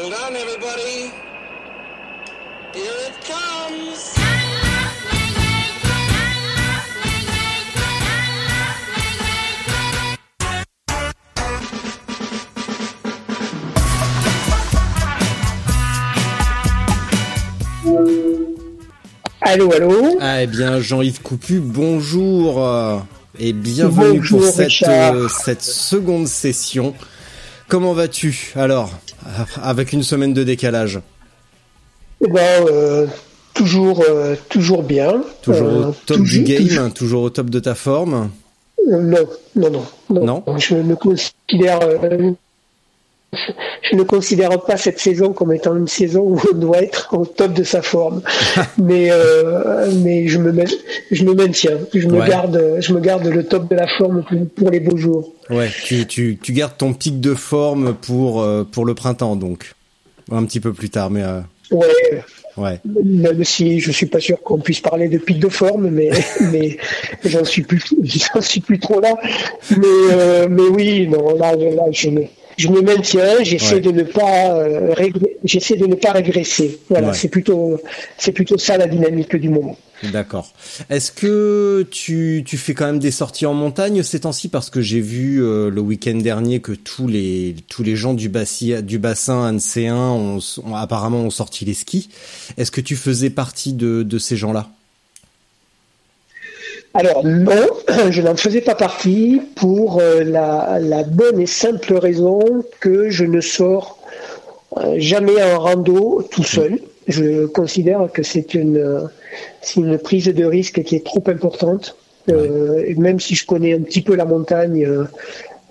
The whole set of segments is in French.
Hold on, everybody. Here it comes. Allô, allô Ah, eh bien, Jean-Yves Coupu, bonjour euh, et bienvenue Bonjour, pour cette, euh, cette seconde session. Comment vas-tu alors, avec une semaine de décalage. Eh ben, euh, toujours, euh, toujours bien. Toujours Euh, au top toujours- du game, toujours- toujours au top de ta forme euh, non, non, non, non, Non Je ne considère, euh, je ne considère pas cette saison comme étant une saison où on doit être au top de sa forme. mais, euh, mais je me, je me maintiens. Je me Ouais. garde, je me garde le top de la forme pour, les beaux jours. Ouais, tu, tu, tu gardes ton pic de forme pour, euh, pour le printemps donc. Un petit peu plus tard, mais euh, Ouais. ouais. Même si je suis pas sûr qu'on puisse parler de pic de forme, mais mais j'en suis plus j'en suis plus trop là. Mais euh, mais oui, non là là je je me maintiens, j'essaie Ouais. de ne pas euh, j'essaie de ne pas régresser. Voilà, Ouais. c'est plutôt c'est plutôt ça la dynamique du moment. D'accord. Est-ce que tu, tu fais quand même des sorties en montagne ces temps-ci? Parce que j'ai vu euh, le week-end dernier que tous les tous les gens du bassin du bassin Anséen ont, ont- apparemment ont sorti les skis. Est-ce que tu faisais partie de, de ces gens-là? Alors non, je n'en faisais pas partie pour euh, la, la bonne et simple raison que je ne sors euh, jamais en rando tout seul. Je considère que c'est une, prise de risque qui est trop importante. Euh, même si je connais un petit peu la montagne, euh,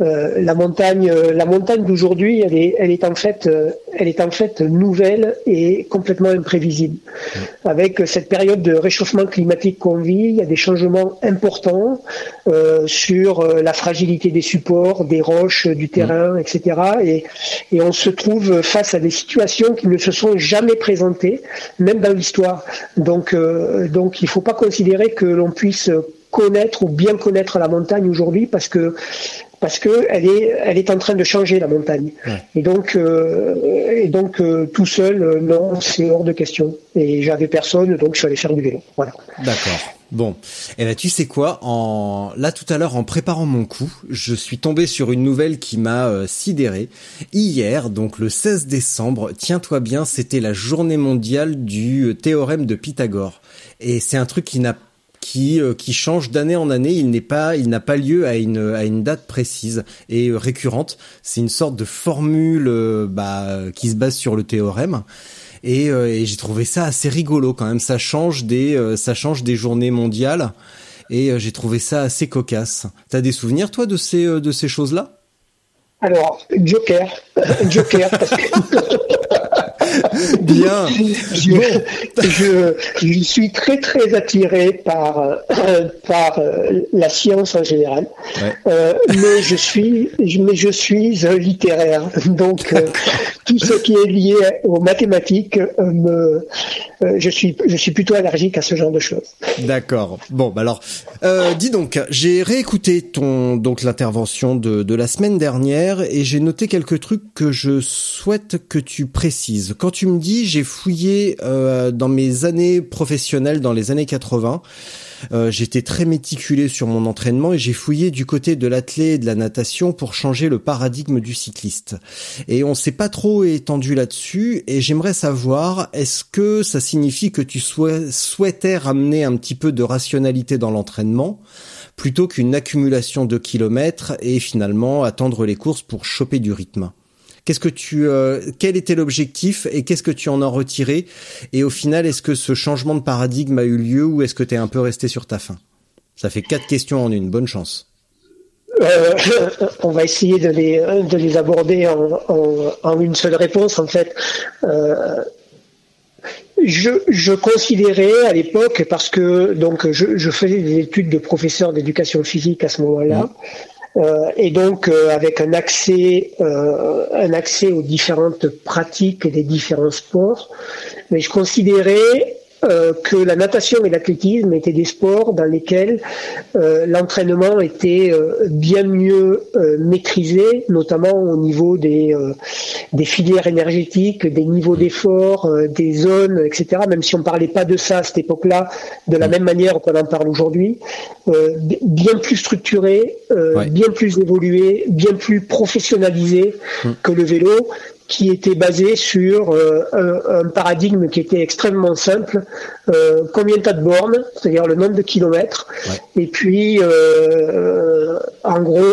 euh, la montagne, euh, la montagne d'aujourd'hui, elle est, elle est en fait, euh, elle est en fait nouvelle et complètement imprévisible. Avec cette période de réchauffement climatique qu'on vit, il y a des changements importants euh, sur la fragilité des supports, des roches, du terrain, etc. Et, et on se trouve face à des situations qui ne se sont jamais présentées, même dans l'histoire. Donc, euh, donc, il ne faut pas considérer que l'on puisse connaître ou bien connaître la montagne aujourd'hui parce que parce que elle est elle est en train de changer la montagne Ouais. et donc euh, et donc euh, tout seul euh, non c'est hors de question et j'avais personne donc je suis allé faire du vélo voilà D'accord. Bon, et ben tu sais quoi En là tout à l'heure en préparant mon coup, je suis tombé sur une nouvelle qui m'a sidéré. Hier, donc le 16 décembre, tiens-toi bien, c'était la journée mondiale du théorème de Pythagore. Et c'est un truc qui n'a qui euh, qui change d'année en année, il n'est pas il n'a pas lieu à une à une date précise et euh, récurrente, c'est une sorte de formule euh, bah qui se base sur le théorème. Et, euh, et j'ai trouvé ça assez rigolo quand même. Ça change des, euh, ça change des journées mondiales. Et euh, j'ai trouvé ça assez cocasse. T'as des souvenirs toi de ces, euh, de ces choses-là? Alors Joker Joker parce que Bien. je, je, je suis très très attiré par euh, par euh, la science en général, Ouais. Euh, mais je suis mais je suis littéraire, donc tout ce qui est lié aux mathématiques me je suis je suis plutôt allergique à ce genre de choses. D'accord. Bon, bah alors, dis donc, j'ai réécouté ton donc l'intervention de, de la semaine dernière et j'ai noté quelques trucs que je souhaite que tu précises. Quand tu me dis j'ai fouillé euh, dans mes années professionnelles, dans les années 80, euh, j'étais très méticulé sur mon entraînement et j'ai fouillé du côté de l'athlé et de la natation pour changer le paradigme du cycliste. Et on s'est pas trop étendu là-dessus et j'aimerais savoir est-ce que ça signifie que tu souhait- souhaitais ramener un petit peu de rationalité dans l'entraînement plutôt qu'une accumulation de kilomètres et finalement attendre les courses pour choper du rythme? Qu'est-ce que tu, euh, quel était l'objectif et qu'est-ce que tu en as retiré Et au final, est-ce que ce changement de paradigme a eu lieu ou est-ce que tu es un peu resté sur ta faim? Ça fait quatre questions en une. Bonne chance. euh, on va essayer de les, de les aborder en, en, en une seule réponse. En fait, euh, je, je, considérais à l'époque, parce que donc je, je, faisais des études de professeur d'éducation physique à ce moment-là, euh, et donc euh, avec un accès, euh, un accès aux différentes pratiques des différents sports, mais je considérais euh, que la natation et l'athlétisme étaient des sports dans lesquels euh, l'entraînement était euh, bien mieux maîtrisé, notamment au niveau des, des filières énergétiques, des niveaux d'effort, des zones, etc. Même si on parlait pas de ça à cette époque-là, de la même manière qu'on en parle aujourd'hui, bien plus structuré, bien plus évolué, bien plus professionnalisé mm. que le vélo qui était basé sur euh, un, paradigme qui était extrêmement simple. Euh, combien tu as de bornes, c'est-à-dire le nombre de kilomètres, et puis euh, en gros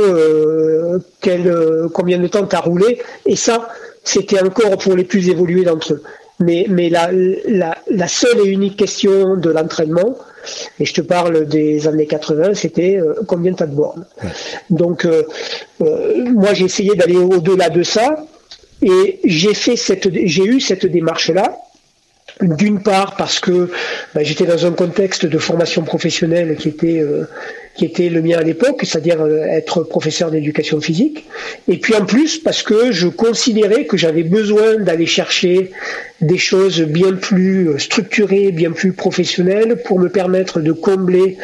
quel, combien de temps tu as roulé, et ça c'était encore pour les plus évolués d'entre eux. Mais, mais la, la, la, seule et unique question de l'entraînement, et je te parle des années 80, c'était combien tu as de bornes. Donc moi j'ai essayé d'aller au-delà de ça, et j'ai fait cette, j'ai eu cette démarche-là. D'une part parce que ben, j'étais dans un contexte de formation professionnelle qui était euh, qui était le mien à l'époque, c'est-à-dire euh, être professeur d'éducation physique. Et puis en plus, parce que je considérais que j'avais besoin d'aller chercher des choses bien plus euh, structurées, bien plus professionnelles pour me permettre de combler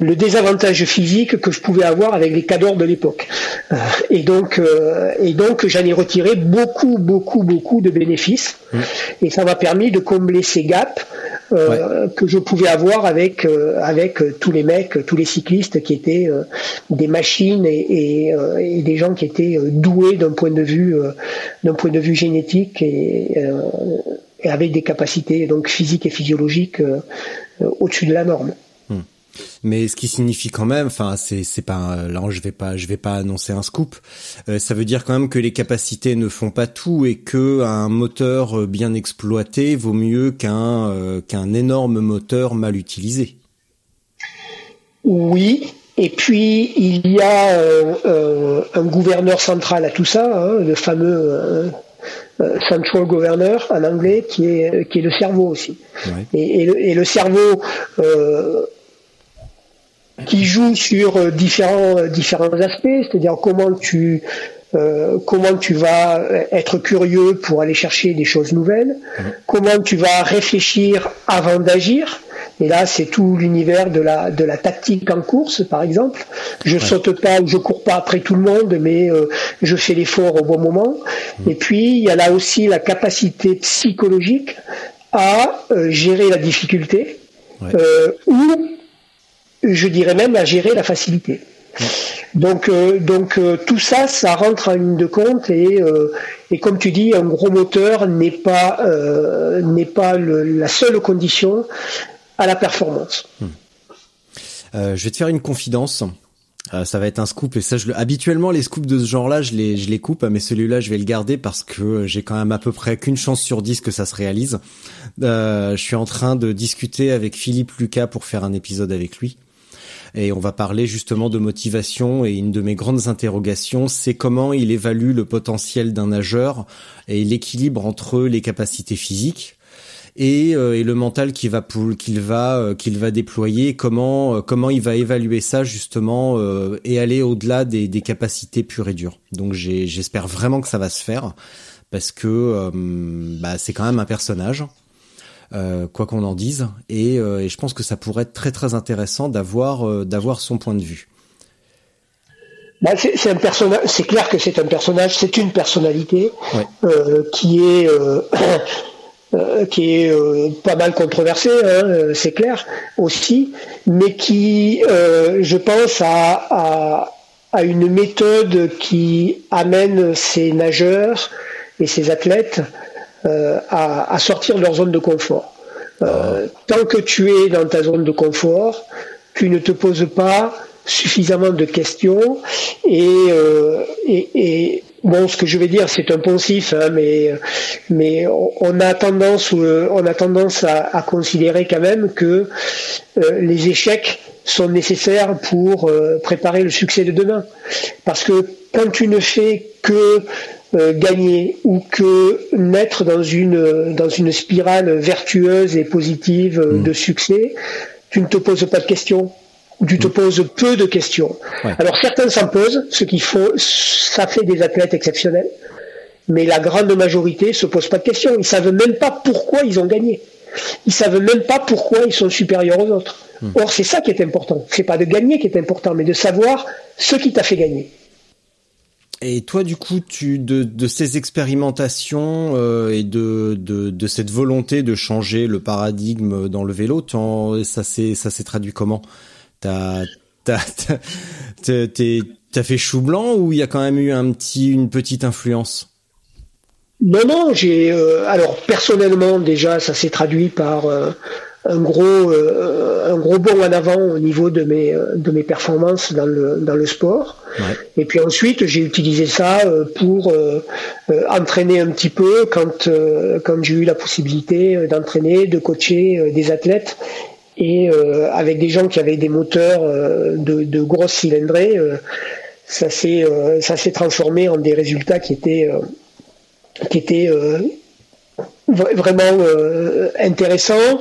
le désavantage physique que je pouvais avoir avec les cadors de l'époque. Euh, et donc, et donc j'en ai retiré beaucoup, beaucoup, beaucoup de bénéfices. Mmh. Et ça m'a permis de combler ces gaps euh, que je pouvais avoir avec euh, avec euh, tous les mecs, tous les cyclistes qui étaient des machines et, et, des gens qui étaient doués d'un point de vue d'un point de vue génétique et, et, avec des capacités donc physiques et physiologiques au-dessus de la norme mais ce qui signifie quand même, enfin c'est c'est pas là je vais pas je vais pas annoncer un scoop, euh, ça veut dire quand même que les capacités ne font pas tout et que un moteur euh, bien exploité vaut mieux qu'un euh, qu'un énorme moteur mal utilisé. Oui, et puis il y a un gouverneur central à tout ça, hein, le fameux central governor en anglais, qui est qui est le cerveau aussi. Et, le, et, le, cerveau qui joue sur euh, différents euh, différents aspects, c'est-à-dire comment tu euh, comment tu vas être curieux pour aller chercher des choses nouvelles, mhm. comment tu vas réfléchir avant d'agir. Et là, c'est tout l'univers de la de la tactique en course, par exemple. Je saute pas ou je cours pas après tout le monde, mais je fais l'effort au bon moment. Mhm. Et puis, il y a là aussi la capacité psychologique à gérer la difficulté ou je dirais même à gérer la facilité. Donc, euh, donc euh, tout ça, ça rentre en ligne de compte et, euh, et comme tu dis, un gros moteur n'est pas n'est pas la seule condition à la performance. Hmm. je vais te faire une confidence. ça va être un scoop et ça, je habituellement les scoops de ce genre-là, je les je les coupe, mais celui-là, je vais le garder parce que j'ai quand même à peu près qu'une chance sur dix que ça se réalise. je suis en train de discuter avec Philippe Lucas pour faire un épisode avec lui et on va parler justement de motivation et une de mes grandes interrogations, c'est comment il évalue le potentiel d'un nageur et l'équilibre entre les capacités physiques et, euh, et le mental qu'il va qu'il va euh, qu'il va déployer. Comment euh, comment il va évaluer ça justement et aller au-delà des, des capacités pures et dures. Donc j'espère vraiment que ça va se faire parce que bah, c'est quand même un personnage euh, quoi qu'on en dise. Euh, et, je pense que ça pourrait être très très intéressant d'avoir euh, d'avoir son point de vue. Bah, c'est un personnage. C'est clair que c'est un personnage. C'est une personnalité qui est qui est pas mal controversée, hein, c'est clair aussi, mais qui, je pense, a, a, une méthode qui amène ses nageurs et ses athlètes euh, à, sortir de leur zone de confort. Euh, tant que tu es dans ta zone de confort, tu ne te poses pas suffisamment de questions et, euh, et, bon ce que je vais dire c'est un poncif hein, mais mais on a tendance on a tendance à, considérer quand même que les échecs sont nécessaires pour euh, préparer le succès de demain. Parce que quand tu ne fais que euh, gagner ou que naître dans une, dans une spirale vertueuse et positive mmh. de succès, tu ne te poses pas de questions tu te mmh. poses peu de questions. Alors certains s'en posent, ce qu'il faut, ça fait des athlètes exceptionnels, mais la grande majorité se pose pas de questions. Ils savent même pas pourquoi ils ont gagné. Ils savent même pas pourquoi ils sont supérieurs aux autres. Hmm. Or, c'est ça qui est important. C'est pas de gagner qui est important, mais de savoir ce qui t'a fait gagner. Et toi, du coup, tu de, ces expérimentations euh, et de, de, cette volonté de changer le paradigme dans le vélo, ça s'est ça s'est traduit comment? T'as fait chou blanc ou il y a quand même eu un petit une petite influence? Non, non, j'ai euh, alors personnellement déjà ça s'est traduit par euh, un gros euh, un gros bond en avant au niveau de mes de mes performances dans le dans le sport. Et puis ensuite j'ai utilisé ça pour entraîner un petit peu quand quand j'ai eu la possibilité d'entraîner, de coacher des athlètes et avec des gens qui avaient des moteurs de, de grosses cylindrées. ça s'est ça s'est transformé en des résultats qui étaient qui était euh, vraiment euh, intéressant.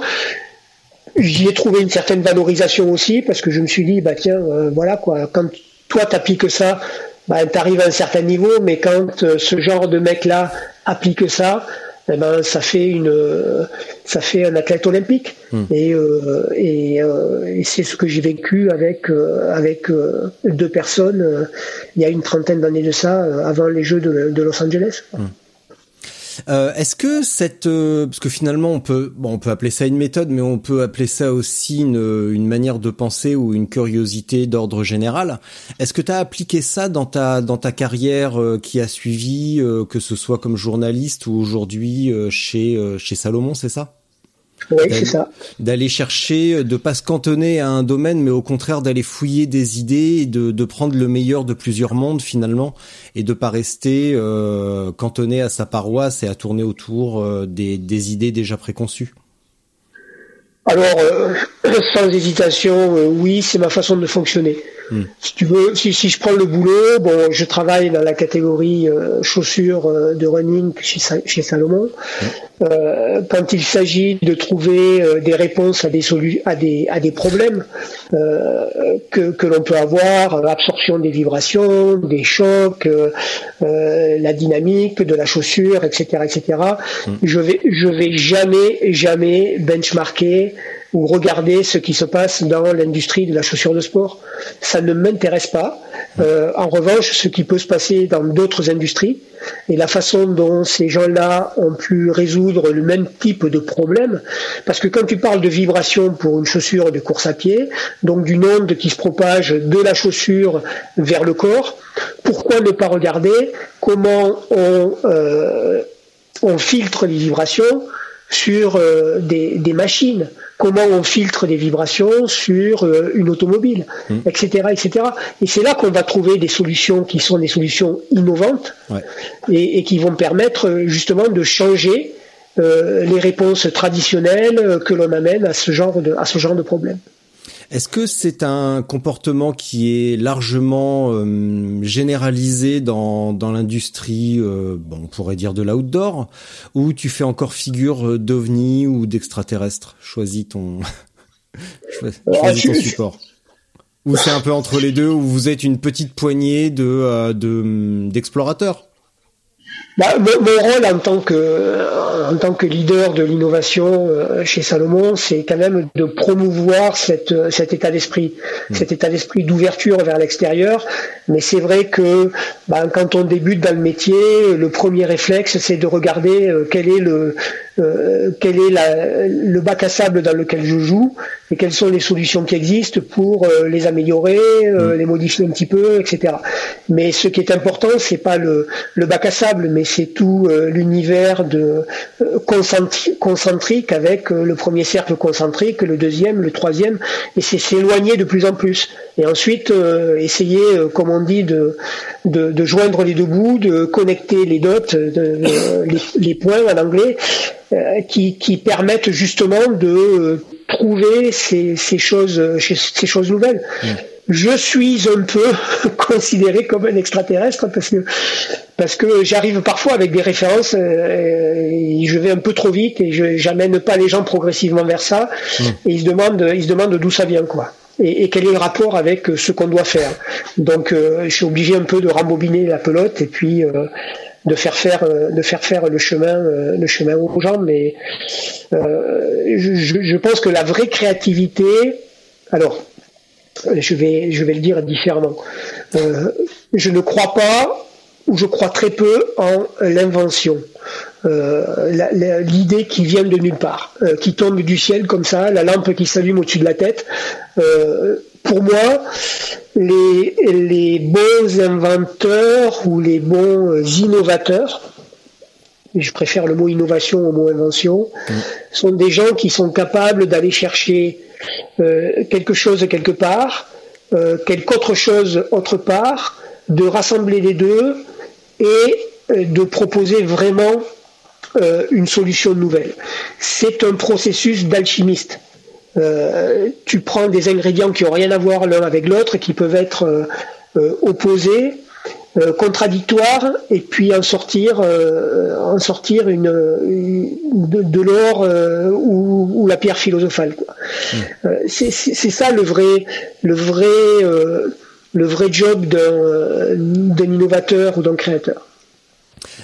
J'y ai trouvé une certaine valorisation aussi parce que je me suis dit bah tiens euh, voilà quoi quand toi t'appliques ça bah, t'arrives à un certain niveau mais quand ce genre de mec là applique ça eh ben ça fait une ça fait un athlète olympique hmm. et et, et c'est ce que j'ai vécu avec avec deux personnes il y a une trentaine d'années de ça avant les Jeux de, de Los Angeles. Hmm. Euh, Est-ce que cette, euh, parce que finalement on peut, bon, on peut appeler ça une méthode, mais on peut appeler ça aussi une, une manière de penser ou une curiosité d'ordre général. Est-ce que tu as appliqué ça dans ta dans ta carrière euh, qui a suivi, euh, que ce soit comme journaliste ou aujourd'hui chez chez Salomon, c'est ça? Oui, c'est ça. D'aller chercher, de pas se cantonner à un domaine, mais au contraire d'aller fouiller des idées, et de, de prendre le meilleur de plusieurs mondes finalement, et de pas rester euh, cantonné à sa paroisse et à tourner autour euh, des, des idées déjà préconçues. Alors, euh, sans hésitation, euh, oui, c'est ma façon de fonctionner. Si tu veux, si, si, je prends le boulot, bon, je travaille dans la catégorie euh, chaussures de running chez, chez Salomon. Hmm. quand il s'agit de trouver des réponses à des, à des, à des problèmes que, que l'on peut avoir, absorption des vibrations, des chocs, la dynamique de la chaussure, etc., etc. Je vais, je vais jamais, jamais benchmarker ou regarder ce qui se passe dans l'industrie de la chaussure de sport. Ça ne m'intéresse pas. Euh, en revanche, ce qui peut se passer dans d'autres industries et la façon dont ces gens-là ont pu résoudre le même type de problème, parce que quand tu parles de vibration pour une chaussure de course à pied, donc d'une onde qui se propage de la chaussure vers le corps, pourquoi ne pas regarder comment on, euh, filtre les vibrations sur euh, des, machines, comment on filtre des vibrations sur euh, une automobile, etc., mmh. etc. Et c'est là qu'on va trouver des solutions qui sont des solutions innovantes ouais. et, et, qui vont permettre justement de changer euh, les réponses traditionnelles que l'on amène à ce genre de, à ce genre de problème. Est-ce que c'est un comportement qui est largement euh, généralisé dans, dans l'industrie, euh, bon, on pourrait dire de l'outdoor, ou tu fais encore figure euh, d'ovni ou d'extraterrestre? Choisis ton, choisis ton support. Ou c'est un peu entre les deux, où vous êtes une petite poignée de d'explorateurs? Bah, mon, rôle en tant que en tant que leader de l'innovation euh, chez Salomon, c'est quand même de promouvoir cette, cet état d'esprit, mmh. cet état d'esprit d'ouverture vers l'extérieur. Mais c'est vrai que bah, quand on débute dans le métier, le premier réflexe, c'est de regarder euh, quel est le euh, quel est la, le bac à sable dans lequel je joue et quelles sont les solutions qui existent pour euh, les améliorer, euh, mm. les modifier un petit peu, etc. Mais ce qui est important, c'est pas le, le bac à sable, mais c'est tout l'univers de concentrique avec le premier cercle concentrique, le deuxième, le troisième, et c'est s'éloigner de plus en plus. Et ensuite, essayer, comme on dit, de, de, de, joindre les deux bouts, de connecter les dots, de, les, les points en anglais, euh, qui, qui, permettent justement de euh, trouver ces, ces choses, ces choses nouvelles. Mm. Je suis un peu considéré comme un extraterrestre parce que parce que j'arrive parfois avec des références et je vais un peu trop vite et je j'amène pas les gens progressivement vers ça mm. et ils se demandent ils se demandent d'où ça vient quoi et, quel est le rapport avec ce qu'on doit faire. Donc je suis obligé un peu de rembobiner la pelote et puis de faire faire euh, de faire faire le chemin euh, le chemin aux gens mais euh, je, je, pense que la vraie créativité alors je vais je vais le dire différemment. Je ne crois pas ou je crois très peu en l'invention l'idée qui vient de nulle part qui tombe du ciel comme ça la lampe qui s'allume au-dessus de la tête pour moi, les, les, bons inventeurs ou les bons euh, innovateurs, je préfère le mot innovation au mot invention, mm. sont des gens qui sont capables d'aller chercher euh, quelque chose quelque part, euh, quelque autre chose autre part, de rassembler les deux et de proposer vraiment une solution nouvelle. C'est un processus d'alchimiste. Euh, tu prends des ingrédients qui ont rien à voir l'un avec l'autre, qui peuvent être euh, euh, opposés, contradictoires, et puis en sortir, en sortir une, de, l'or ou, la pierre philosophale. Mmh. c'est ça le vrai, le vrai, le vrai job d'un innovateur ou d'un créateur.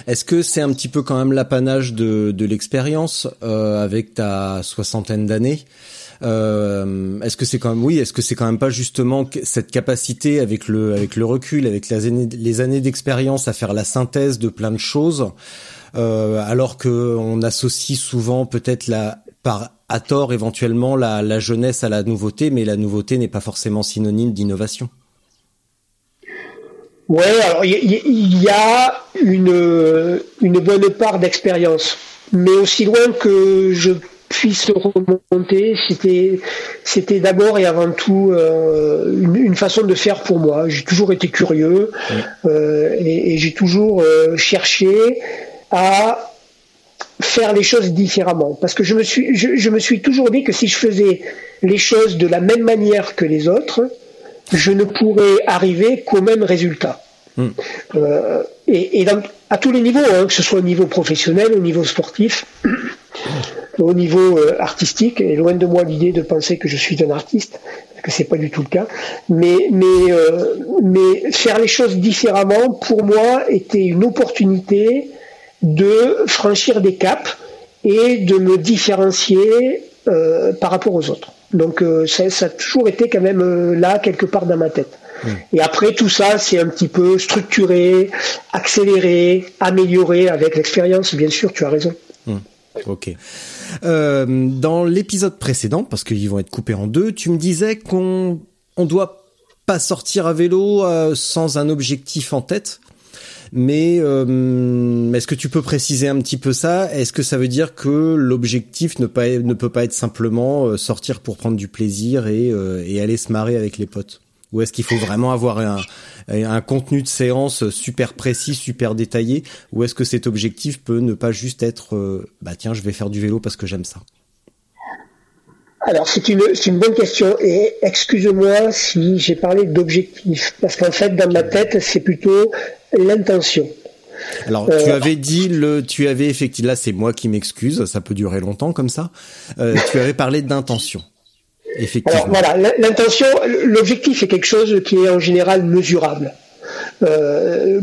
Est-ce que c'est un petit peu quand même l'apanage de, de l'expérience avec ta soixantaine d'années euh, est-ce que c'est quand même oui Est-ce que c'est quand même pas justement cette capacité avec le avec le recul, avec les années, les années d'expérience à faire la synthèse de plein de choses, euh, alors que on associe souvent peut-être la par à tort éventuellement la, la jeunesse à la nouveauté, mais la nouveauté n'est pas forcément synonyme d'innovation? Ouais, alors il y, a une, une bonne part d'expérience, mais aussi loin que je puisse remonter, c'était c'était d'abord et avant tout euh, une, façon de faire pour moi. J'ai toujours été curieux euh, et, j'ai toujours euh, cherché à faire les choses différemment parce que je me suis je, me suis toujours dit que si je faisais les choses de la même manière que les autres, je ne pourrais arriver qu'au même résultat. Hmm. et, à tous les niveaux, hein, que ce soit au niveau professionnel, au niveau sportif au niveau euh, artistique, et loin de moi l'idée de penser que je suis un artiste, parce que c'est pas du tout le cas, mais, mais, euh, mais faire les choses différemment, pour moi, était une opportunité de franchir des caps et de me différencier euh, par rapport aux autres. Donc ça, ça, a toujours été quand même là, quelque part dans ma tête. Et après tout ça, c'est un petit peu structuré, accéléré, amélioré avec l'expérience, bien sûr, tu as raison. Mmh. Ok. Euh, dans l'épisode précédent, parce qu'ils vont être coupés en deux, tu me disais qu'on on doit pas sortir à vélo euh, sans un objectif en tête. Mais euh, est-ce que tu peux préciser un petit peu ça? Est-ce que ça veut dire que l'objectif ne, ne, peut pas être simplement sortir pour prendre du plaisir et aller se marrer avec les potes? Ou est-ce qu'il faut vraiment avoir un, un contenu de séance super précis, super détaillé, ou est-ce que cet objectif peut ne pas juste être, euh, bah tiens, je vais faire du vélo parce que j'aime ça? Alors c'est une, une bonne question et excuse-moi si j'ai parlé d'objectif parce qu'en fait dans ma tête c'est plutôt l'intention. Alors tu euh, avais dit le, tu avais effectivement là c'est moi qui m'excuse, ça peut durer longtemps comme ça. Euh, tu avais parlé d'intention. Alors voilà, l'intention, l'objectif est quelque chose qui est en général mesurable. Euh,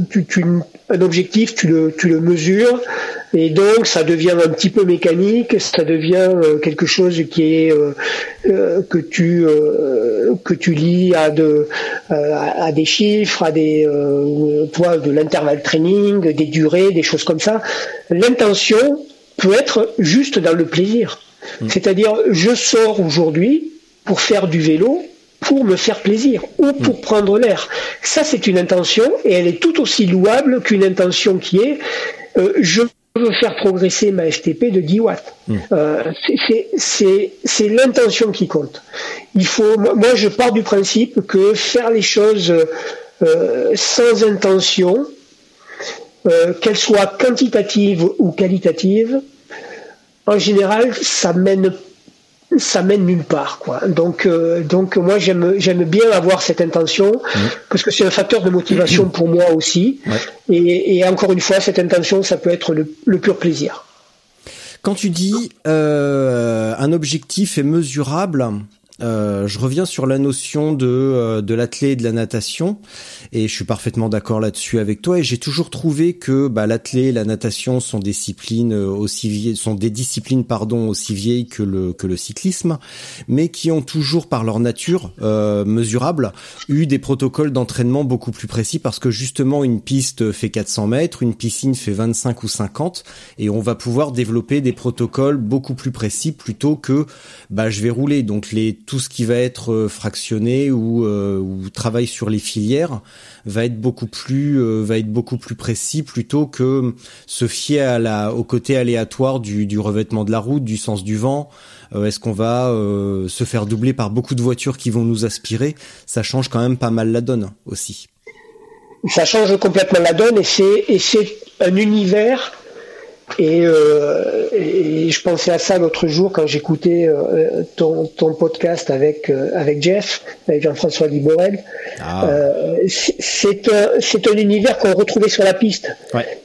un objectif, tu le, tu le mesures, et donc ça devient un petit peu mécanique, ça devient euh, quelque chose qui est euh, que tu que tu lis à de à, des chiffres, à des toi de l'intervalle training, des durées, des choses comme ça. L'intention peut être juste dans le plaisir. Mm. C'est-à-dire, je sors aujourd'hui, pour faire du vélo, pour me faire plaisir ou pour mm. prendre l'air. Ça, c'est une intention et elle est tout aussi louable qu'une intention qui est euh, je veux faire progresser ma FTP de 10 watts. Mm. Euh, c'est l'intention qui compte. Il faut, moi, je pars du principe que faire les choses euh, sans intention, qu'elles soient quantitatives ou qualitatives, en général, ça mène ça mène nulle part quoi. Donc euh, donc moi j'aime j'aime bien avoir cette intention mmh. parce que c'est un facteur de motivation pour moi aussi. Et, encore une fois, cette intention, ça peut être le pur plaisir. Quand tu dis euh, un objectif est mesurable, euh, je reviens sur la notion de euh, de l'athlé et de la natation et je suis parfaitement d'accord là-dessus avec toi et j'ai toujours trouvé que bah, l'athlé et la natation sont des disciplines euh, aussi vieilles sont des disciplines pardon aussi vieilles que le que le cyclisme mais qui ont toujours par leur nature euh, mesurable eu des protocoles d'entraînement beaucoup plus précis parce que justement une piste fait 400 mètres une piscine fait 25 ou 50 et on va pouvoir développer des protocoles beaucoup plus précis plutôt que bah je vais rouler. Donc les tout ce qui va être euh, fractionné ou, euh, travail sur les filières va être beaucoup plus euh, va être beaucoup plus précis plutôt que se fier au côté aléatoire du, revêtement de la route, du sens du vent. Est-ce qu'on va se faire doubler par beaucoup de voitures qui vont nous aspirer? Ça change quand même pas mal la donne aussi. Ça change complètement la donne et c'est un univers euh, et, je pensais à ça l'autre jour quand j'écoutais euh, ton, podcast avec euh, avec Jeff, avec Jean-François Liborel. Ah. c'est un, un univers qu'on retrouvait sur la piste.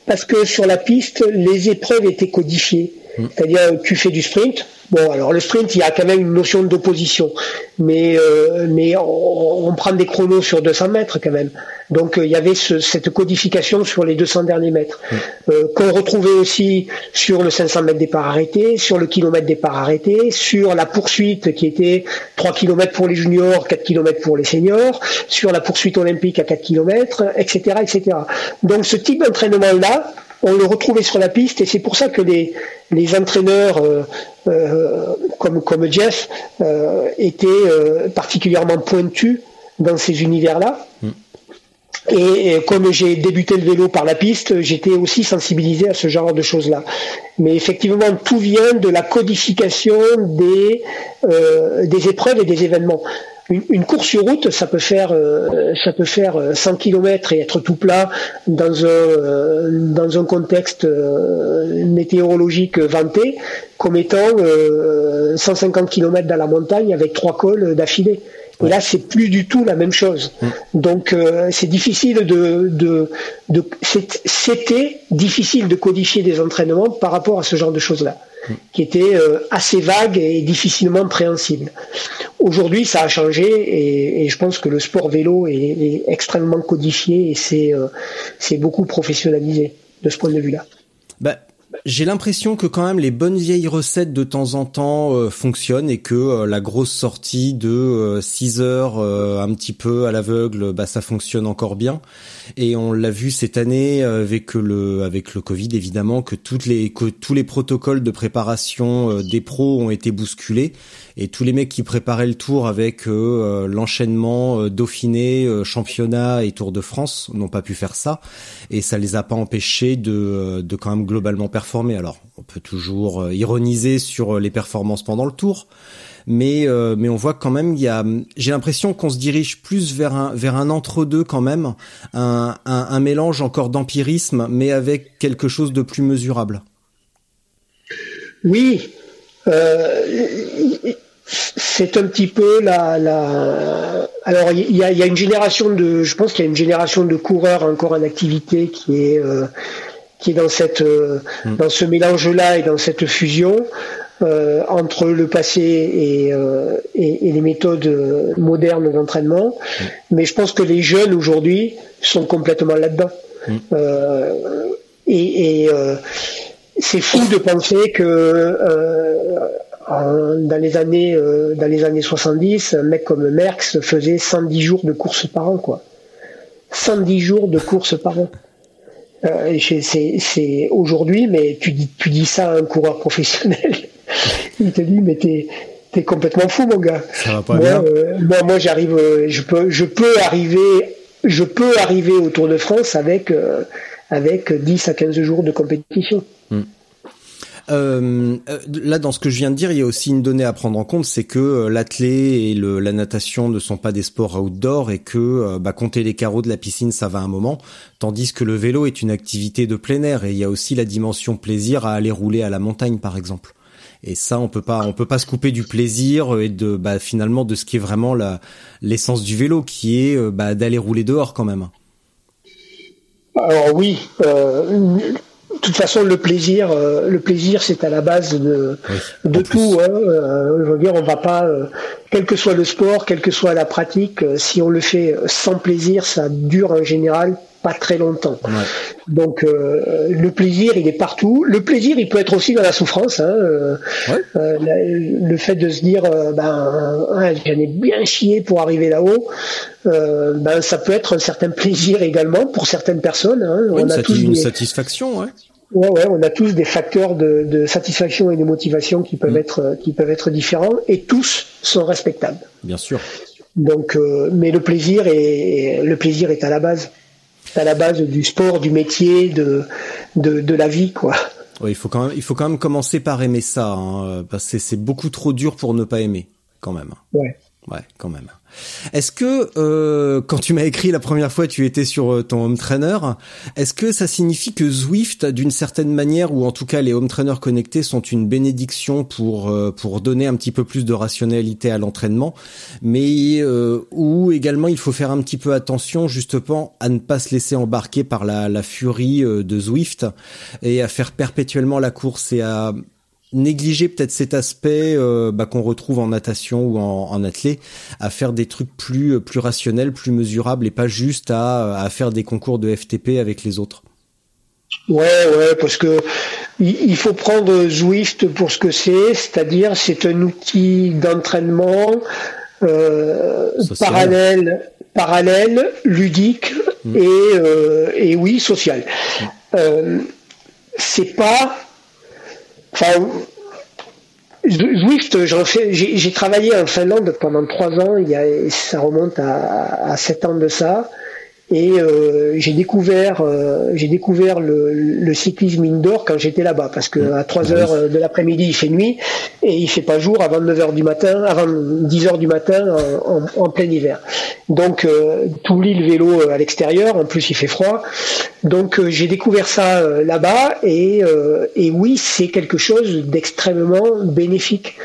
Parce que sur la piste, les épreuves étaient codifiées. C'est-à-dire, tu fais du sprint. Bon, alors le sprint, il y a quand même une notion d'opposition, mais euh, mais on, prend des chronos sur 200 mètres quand même. Donc euh, il y avait cette codification sur les 200 derniers mètres mm. euh, qu'on retrouvait aussi sur le 500 mètres départ arrêté, sur le kilomètre départ arrêté, sur la poursuite qui était 3 km pour les juniors, 4 km pour les seniors, sur la poursuite olympique à 4 km, etc., etc. Donc ce type d'entraînement là on le retrouvait sur la piste et c'est pour ça que les, les entraîneurs euh, euh, comme, comme Jeff euh, étaient particulièrement pointus dans ces univers-là. Mm. Et, comme j'ai débuté le vélo par la piste, j'étais aussi sensibilisé à ce genre de choses-là. Mais effectivement, tout vient de la codification des, des épreuves et des événements une, course sur route, ça peut faire euh, ça peut faire 100 euh, km et être tout plat dans un euh, dans un contexte météorologique vanté, comme étant 150 km dans la montagne avec trois cols d'affilée. Et là, c'est plus du tout la même chose. Mm. Donc, c'est difficile de, de, de c'était difficile de codifier des entraînements par rapport à ce genre de choses-là qui était euh, assez vague et difficilement préhensible. Aujourd'hui, ça a changé et, je pense que le sport vélo est, extrêmement codifié et c'est euh, c'est beaucoup professionnalisé de ce point de vue-là. Bah, j'ai l'impression que quand même les bonnes vieilles recettes de temps en temps euh, fonctionnent et que la grosse sortie de 6 heures un petit peu à l'aveugle, bah ça fonctionne encore bien. Et on l'a vu cette année avec le avec le Covid évidemment que toutes les que tous les protocoles de préparation euh, des pros ont été bousculés. Et tous les mecs qui préparaient le tour avec euh, euh, l'enchaînement Dauphiné, championnat et Tour de France n'ont pas pu faire ça. Et ça les a pas empêchés de de quand même globalement performer. Alors on peut toujours ironiser sur les performances pendant le tour mais euh, mais on voit quand même il y a j'ai l'impression qu'on se dirige plus vers un vers un entre deux quand même un, un, un mélange encore d'empirisme mais avec quelque chose de plus mesurable. Oui. Euh, c'est un petit peu la, la... alors il y a, y a, une génération de je pense qu'il y a une génération de coureurs encore en activité qui est euh, qui est dans cette euh, mm. dans ce mélange là et dans cette fusion euh, entre le passé euh, et, et, les méthodes euh, modernes d'entraînement. Mm. Mais je pense que les jeunes aujourd'hui sont complètement là-dedans. Mm. et, et c'est fou de penser que dans les années dans les années 70, un mec comme Merckx faisait 110 jours de course par an, quoi. 110 jours de course par an. Euh, c'est aujourd'hui, mais tu dis, tu dis ça à un coureur professionnel, il te dit mais t'es es complètement fou mon gars. Ça va pas bien. Euh, moi, j'arrive, euh, je peux, je peux arriver, je peux arriver au Tour de France avec euh, avec 10 à 15 jours de compétition. Hmm. Euh, là, dans ce que je viens de dire, il y a aussi une donnée à prendre en compte, c'est que l'athlé et le, la natation ne sont pas des sports outdoor et que bah, compter les carreaux de la piscine, ça va un moment, tandis que le vélo est une activité de plein air et il y a aussi la dimension plaisir à aller rouler à la montagne, par exemple. Et ça, on peut pas, on peut pas se couper du plaisir et de bah, finalement de ce qui est vraiment la l'essence du vélo, qui est bah, d'aller rouler dehors quand même. Alors oui, euh, de toute façon, le plaisir, euh, le plaisir, c'est à la base de, de tout. Hein. Euh, je veux dire, on va pas, quel que soit le sport, quelle que soit la pratique, si on le fait sans plaisir, ça dure en général pas très longtemps. Donc euh, le plaisir, il est partout. Le plaisir, il peut être aussi dans la souffrance. Hein, euh, euh, le fait de se dire, ben, j'en ai bien chié pour arriver là-haut, ben ça peut être un certain plaisir également pour certaines personnes. Hein. on a tous une satisfaction. Ouais. Ouais, ouais, on a tous des facteurs de, de satisfaction et de motivation qui peuvent mm. être qui peuvent être différents et tous sont respectables. Bien sûr. Donc, mais le plaisir est le plaisir est à la base à la base du sport, du métier, de, de, de la vie, quoi. Il faut quand même, il faut quand même commencer par aimer ça, hein, parce que c'est beaucoup trop dur pour ne pas aimer, quand même. Ouais. Ouais, quand même. Est-ce que euh, quand tu m'as écrit la première fois, tu étais sur euh, ton home trainer, est-ce que ça signifie que Zwift, d'une certaine manière, ou en tout cas les home trainers connectés, sont une bénédiction pour euh, pour donner un petit peu plus de rationalité à l'entraînement, mais euh, où également il faut faire un petit peu attention justement à ne pas se laisser embarquer par la, la furie de Zwift et à faire perpétuellement la course et à négliger peut-être cet aspect euh, bah, qu'on retrouve en natation ou en, en athlé, à faire des trucs plus euh, plus rationnels, plus mesurables et pas juste à, à faire des concours de FTP avec les autres. Ouais, ouais, parce que il faut prendre Zwift pour ce que c'est, c'est-à-dire c'est un outil d'entraînement euh, parallèle, parallèle, ludique mm. et, euh, et oui social. Mm. Euh, c'est pas Enfin, Zwift, j'ai travaillé en Finlande pendant trois ans, il y a, ça remonte à, à sept ans de ça. Et euh, j'ai découvert, euh, j'ai découvert le, le, cyclisme indoor quand j'étais là-bas, parce que à 3 heures euh, de l'après-midi il fait nuit et il fait pas jour avant 9 heures du matin, avant 10 heures du matin en, en, plein hiver. Donc euh, tu oublies le vélo à l'extérieur, en plus il fait froid. Donc j'ai découvert ça là-bas et, et oui c'est quelque chose d'extrêmement bénéfique.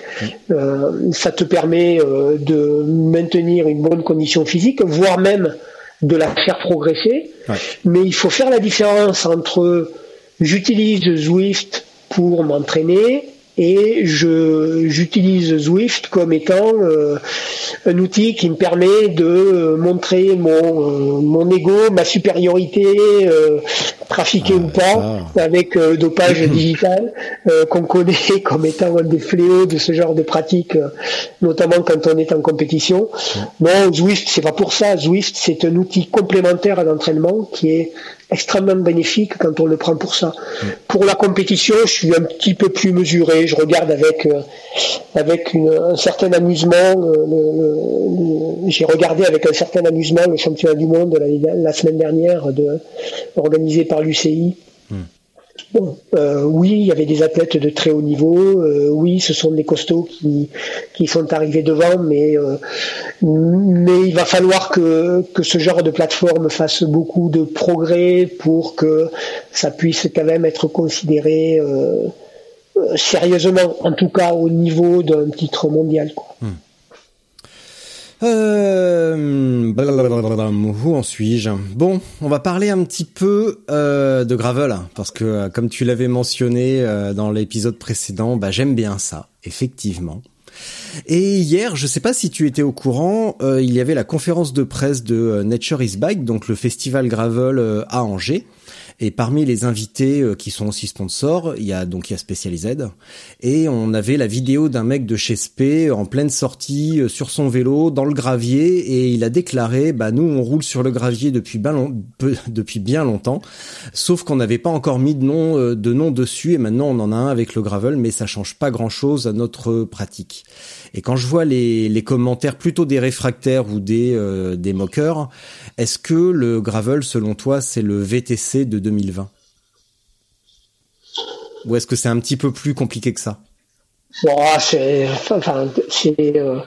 ça te permet de maintenir une bonne condition physique, voire même de la faire progresser. Mais il faut faire la différence entre j'utilise Zwift pour m'entraîner et je j'utilise Zwift comme étant euh, un outil qui me permet de montrer mon euh, mon ego, ma supériorité, euh, trafiqué ou pas, avec euh, dopage digital qu'on connaît comme étant un des fléaux de ce genre de pratique, notamment quand on est en compétition. Non, Zwift c'est pas pour ça. Zwift c'est un outil complémentaire à l'entraînement qui est extrêmement bénéfique quand on le prend pour ça. Mm. Pour la compétition, je suis un petit peu plus mesuré. Je regarde avec euh, avec une, un certain amusement. Euh, j'ai regardé avec un certain amusement le championnat du monde la, la semaine dernière de, organisé par l'UCI. Bon, euh, oui, il y avait des athlètes de très haut niveau. Euh, oui, ce sont des costauds qui, qui sont arrivés devant, mais, euh, mais il va falloir que, que ce genre de plateforme fasse beaucoup de progrès pour que ça puisse quand même être considéré sérieusement, en tout cas au niveau d'un titre mondial. Quoi. Hmm. Euh, où en suis-je? Bon, on va parler un petit peu euh, de gravel parce que euh, comme tu l'avais mentionné euh, dans l'épisode précédent, bah j'aime bien ça, effectivement. Et hier, je sais pas si tu étais au courant, il y avait la conférence de presse de Nature is Bike, donc le festival gravel à Angers. Et parmi les invités euh, qui sont aussi sponsors, il y a donc il y a Specialized et on avait la vidéo d'un mec de chez Spe en pleine sortie euh, sur son vélo dans le gravier. Et il a déclaré bah nous on roule sur le gravier depuis bien, depuis bien longtemps. Sauf qu'on n'avait pas encore mis de nom euh, de nom dessus. Et maintenant on en a un avec le gravel mais ça change pas grand-chose à notre pratique. Et quand je vois les, commentaires plutôt des réfractaires ou des des moqueurs, est-ce que le gravel selon toi c'est le VTC de 2020 Ou est-ce que c'est un petit peu plus compliqué que ça? C'est, enfin, euh,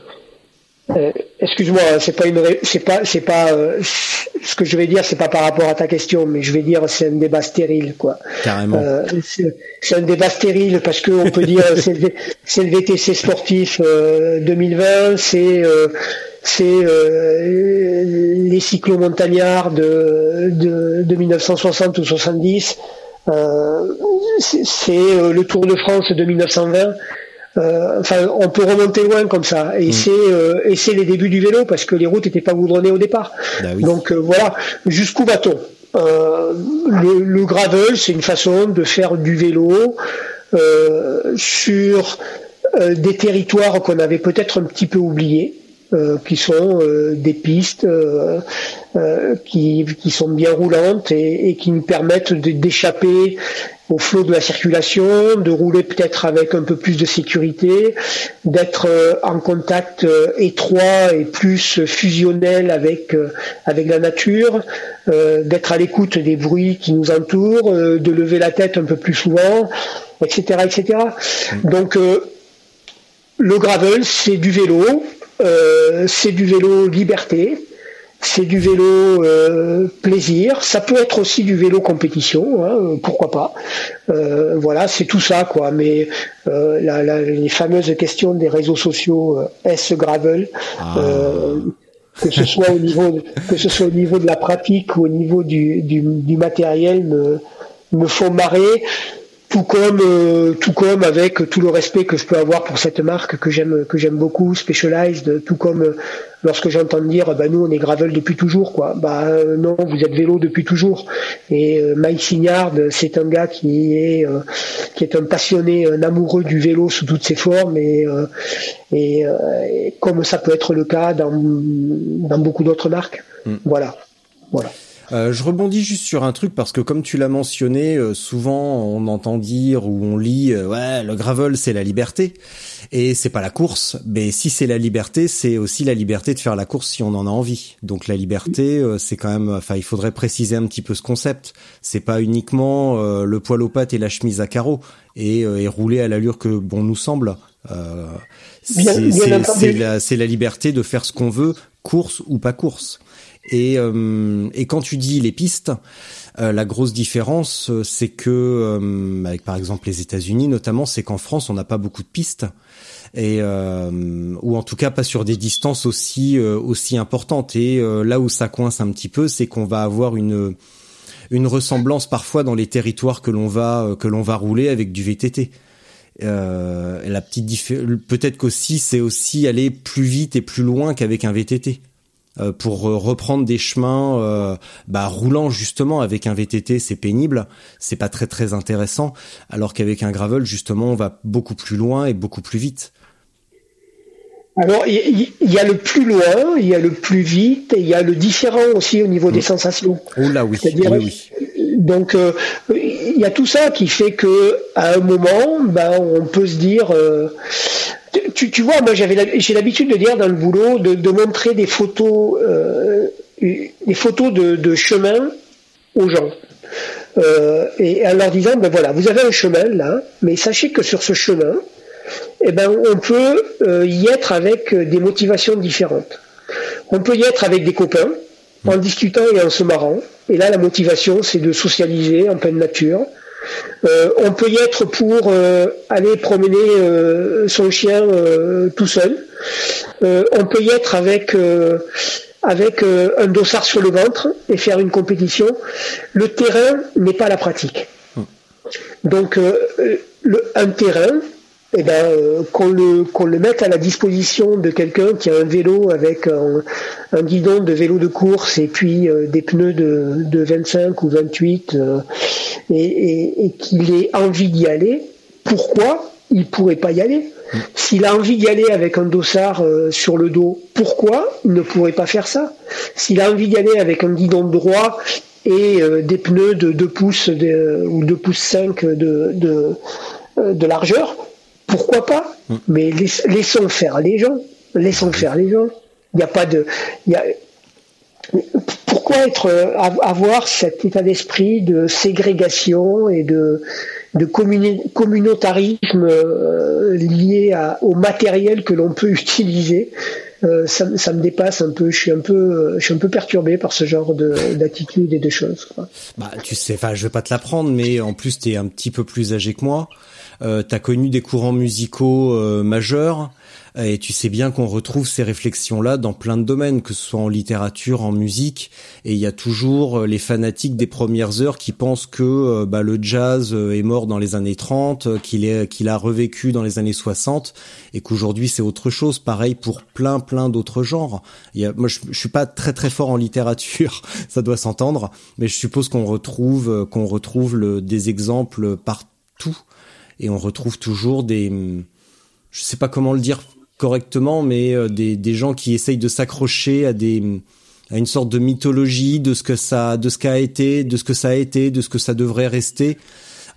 Euh, excuse-moi, c'est pas une, c'est pas, c'est pas, euh, ce que je vais dire, c'est pas par rapport à ta question, mais je vais dire c'est un débat stérile, quoi. Carrément. Euh, c'est un débat stérile parce que on peut dire c'est le, c'est le VTC sportif 2020, c'est c'est les cyclo-montagnards de, de, de 1960 ou 70. c'est le Tour de France de 1920 euh, enfin, on peut remonter loin comme ça. Et c'est euh, et c'est les débuts du vélo parce que les routes n'étaient pas goudronnées au départ. Bah Donc euh, voilà, jusqu'où va-t-on le, le, gravel, c'est une façon de faire du vélo sur des territoires qu'on avait peut-être un petit peu oubliés. Euh, qui sont euh, des pistes euh, qui, qui, sont bien roulantes et, et qui nous permettent d'échapper au flot de la circulation, de rouler peut-être avec un peu plus de sécurité, d'être en contact étroit et plus fusionnel avec avec la nature, d'être à l'écoute des bruits qui nous entourent, de lever la tête un peu plus souvent, etc., etc. Mmh. Donc le gravel, c'est du vélo, euh, c'est du vélo liberté, c'est du vélo euh, plaisir, ça peut être aussi du vélo compétition, hein, pourquoi pas. Euh, voilà, c'est tout ça quoi. Mais les fameuses questions des réseaux sociaux, est-ce gravel ah. que ce soit au niveau de, que ce soit au niveau de la pratique ou au niveau du, du, matériel me, me font marrer tout comme euh, tout comme avec tout le respect que je peux avoir pour cette marque que j'aime que j'aime beaucoup Specialized tout comme euh, lorsque j'entends dire bah nous on est gravel depuis toujours quoi. Bah euh, non vous êtes vélo depuis toujours. Et Mike Signard c'est un gars qui est qui est un passionné un amoureux du vélo sous toutes ses formes et et, comme ça peut être le cas dans dans beaucoup d'autres marques. Mm. voilà. Voilà euh, je rebondis juste sur un truc parce que comme tu l'as mentionné, euh, souvent on entend dire ou on lit euh, ouais le gravel c'est la liberté et c'est pas la course. Mais si c'est la liberté, c'est aussi la liberté de faire la course si on en a envie. Donc la liberté, c'est quand même, enfin il faudrait préciser un petit peu ce concept. C'est pas uniquement le poil aux pattes et la chemise à carreaux et, et rouler à l'allure que bon nous semble. c'est la, la liberté de faire ce qu'on veut, course ou pas course. Et, euh, et quand tu dis les pistes, euh, la grosse différence, euh, c'est que, avec par exemple les États-Unis notamment, c'est qu'en France, on n'a pas beaucoup de pistes et ou en tout cas pas sur des distances aussi aussi importantes. Et là où ça coince un petit peu, c'est qu'on va avoir une une ressemblance parfois dans les territoires que l'on va que l'on va rouler avec du VTT. Euh, la petite peut-être qu'aussi c'est aussi aller plus vite et plus loin qu'avec un VTT. Euh, pour euh, reprendre des chemins euh, bah, roulants justement avec un VTT c'est pénible c'est pas très très intéressant alors qu'avec un gravel justement on va beaucoup plus loin et beaucoup plus vite alors, il y, a le plus loin, il y a le plus vite, et il y a le différent aussi au niveau des mm. sensations. Oh là oui, oui, oui. Donc, il y a tout ça qui fait que à un moment, ben, on peut se dire, tu, vois, moi j'avais j'ai l'habitude de dire dans le boulot de, montrer des photos, euh, des photos de, chemin aux gens. Euh, et en leur disant, ben voilà, vous avez un chemin là, mais sachez que sur ce chemin, eh ben, on peut euh, y être avec des motivations différentes. On peut y être avec des copains, en discutant et en se marrant. Et là, la motivation, c'est de socialiser en pleine nature. Euh, on peut y être pour euh, aller promener euh, son chien tout seul. on peut y être avec avec un dossard sur le ventre et faire une compétition. Le terrain n'est pas la pratique. Hmm. Donc un terrain, eh ben, euh, qu'on le, qu'on le mette à la disposition de quelqu'un qui a un vélo avec un, guidon de vélo de course et puis euh, des pneus de, de 25 ou 28 euh, et, qu'il ait envie d'y aller, pourquoi il pourrait pas y aller? S'il a envie d'y aller avec un dossard sur le dos, pourquoi il ne pourrait pas faire ça? S'il a envie d'y aller avec un guidon droit et des pneus de 2 pouces ou 2 pouces 5 de, de, de largeur, pourquoi pas mm. Mais laissons faire les gens. Laissons faire les gens. Il n'y a pas de. pourquoi être avoir cet état d'esprit de ségrégation et de, de communautarisme euh, lié au matériel que l'on peut utiliser euh, ça, ça, me dépasse un peu. Je suis un peu, je suis un peu perturbé par ce genre d'attitude et de choses. Quoi. Bah, tu sais, enfin, je vais pas te l'apprendre, mais en plus, tu es un petit peu plus âgé que moi. Euh, tu connu des courants musicaux euh, majeurs. Et tu sais bien qu'on retrouve ces réflexions-là dans plein de domaines, que ce soit en littérature, en musique. Et il y a toujours euh, les fanatiques des premières heures qui pensent que euh, bah, le jazz euh, est mort dans les années 30, qu'il est qu'il a revécu dans les années 60, et qu'aujourd'hui c'est autre chose. Pareil pour plein plein d'autres genres. Il y a, moi je, je suis pas très très fort en littérature, ça doit s'entendre, mais je suppose qu'on retrouve qu'on retrouve le, des exemples partout, et on retrouve toujours des je sais pas comment le dire correctement, mais euh, des, des gens qui essayent de s'accrocher à des à une sorte de mythologie de ce que ça de ce qu'a été, de ce que ça a été, de ce que ça devrait rester.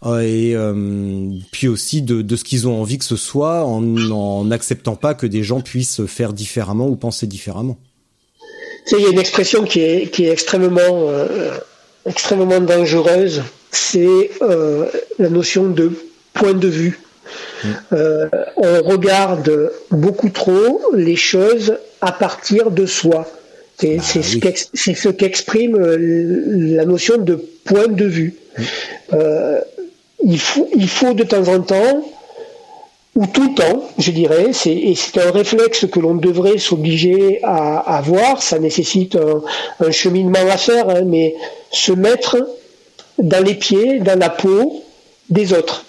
Euh, et euh, puis aussi de, de ce qu'ils ont envie que ce soit en n'acceptant pas que des gens puissent faire différemment ou penser différemment. Il y a une expression qui est, qui est extrêmement, extrêmement dangereuse, c'est la notion de point de vue. Euh, on regarde beaucoup trop les choses à partir de soi. C'est bah ce qu'exprime euh, la notion de point de vue. Euh, il, faut, il faut de temps en temps, ou tout le temps, je dirais, et c'est un réflexe que l'on devrait s'obliger à, avoir, ça nécessite un, cheminement à faire, hein, mais se mettre dans les pieds, dans la peau des autres.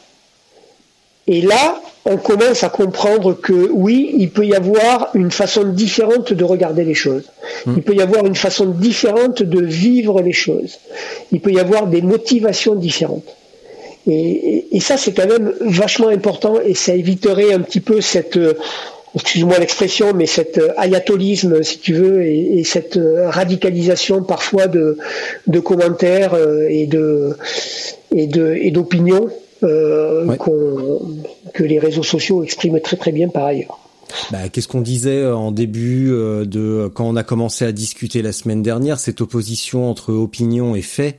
Et là, on commence à comprendre que oui, il peut y avoir une façon différente de regarder les choses. Hmm. Il peut y avoir une façon différente de vivre les choses. Il peut y avoir des motivations différentes. Et, ça, c'est quand même vachement important et ça éviterait un petit peu cette, excuse-moi l'expression, mais cet ayatolisme, si tu veux, et, cette radicalisation parfois de, de commentaires euh, et de et de euh, que les réseaux sociaux expriment très très bien par ailleurs. Bah, Qu'est-ce qu'on disait euh, en début euh, de quand on a commencé à discuter la semaine dernière, cette opposition entre opinion et fait.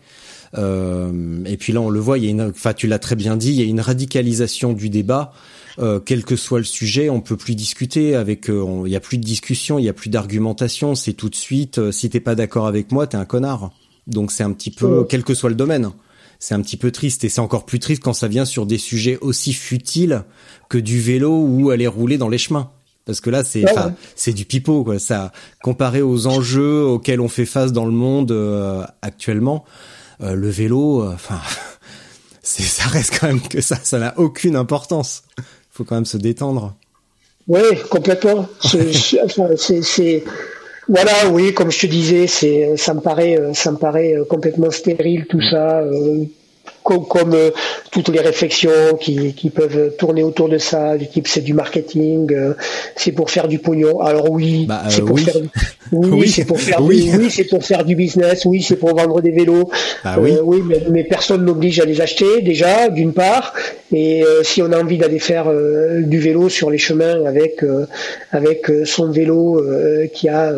Euh, et puis là, on le voit, il y a une, enfin, tu l'as très bien dit, il y a une radicalisation du débat. Euh, quel que soit le sujet, on peut plus discuter avec. il y a plus de discussion, il y a plus d'argumentation. C'est tout de suite. si t'es pas d'accord avec moi, t'es un connard. Donc c'est un petit peu, quel que soit le domaine c'est un petit peu triste et c'est encore plus triste quand ça vient sur des sujets aussi futiles que du vélo ou aller rouler dans les chemins. Parce que là, c'est c'est du pipeau quoi. Ça comparé aux enjeux auxquels on fait face dans le monde euh, actuellement, euh, le vélo, euh, enfin, c'est ça reste quand même que ça, ça n'a aucune importance. Il faut quand même se détendre. Oui, complètement. C'est voilà, oui, comme je te disais, c'est, ça me paraît, ça me paraît complètement stérile tout ça. Euh, comme, euh, toutes les réflexions qui, qui, peuvent tourner autour de ça, du type c'est du marketing, euh, c'est pour faire du pognon. Alors oui, bah, c'est pour faire, oui, c'est pour faire, oui, oui c'est pour faire du business, oui, c'est pour vendre des vélos. Bah oui, oui mais, mais personne n'oblige à les acheter déjà, d'une part, et si on a envie d'aller faire du vélo sur les chemins avec avec son vélo qui a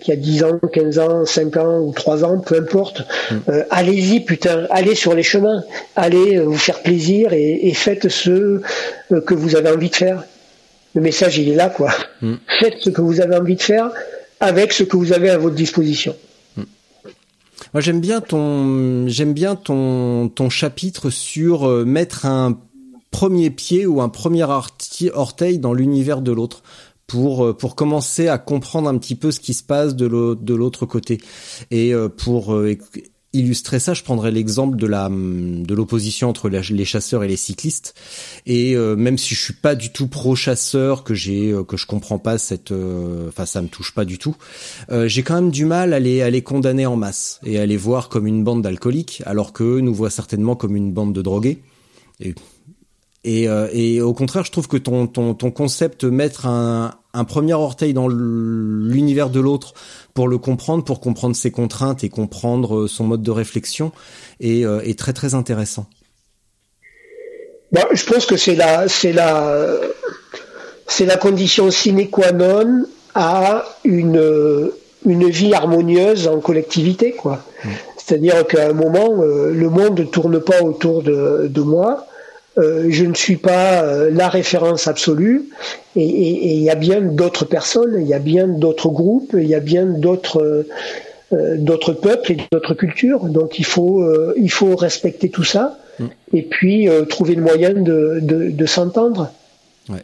qui a 10 ans, 15 ans, 5 ans ou 3 ans, peu importe, mm. allez-y putain, allez sur les chemins allez euh, vous faire plaisir et, faites ce euh, que vous avez envie de faire. Le message, il est là, quoi. Mm. Faites ce que vous avez envie de faire avec ce que vous avez à votre disposition. Mm. Moi, j'aime bien ton, j'aime bien ton, ton chapitre sur euh, mettre un premier pied ou un premier orteil dans l'univers de l'autre pour pour commencer à comprendre un petit peu ce qui se passe de l'autre côté et pour illustrer ça, je prendrais l'exemple de la de l'opposition entre les chasseurs et les cyclistes. Et euh, même si je suis pas du tout pro chasseur, que j'ai euh, que je comprends pas cette, euh, enfin ça me touche pas du tout, j'ai quand même du mal à les à les condamner en masse et à les voir comme une bande d'alcooliques, alors que nous voient certainement comme une bande de drogués. Et et, et, au contraire, je trouve que ton, ton, ton concept, mettre un, un premier orteil dans l'univers de l'autre pour le comprendre, pour comprendre ses contraintes et comprendre euh, son mode de réflexion est, euh, est très très intéressant. Bah, je pense que c'est la, c'est la, c'est la condition sine qua non à une, une vie harmonieuse en collectivité, quoi. Mm. C'est-à-dire qu'à un moment, euh, le monde ne tourne pas autour de, de moi, euh, je ne suis pas euh, la référence absolue et il y a bien d'autres personnes, il y a bien d'autres groupes, il y a bien d'autres euh, d'autres peuples et d'autres cultures. Donc il faut il faut respecter tout ça mm. et puis trouver le moyen de, de, de s'entendre. Ouais.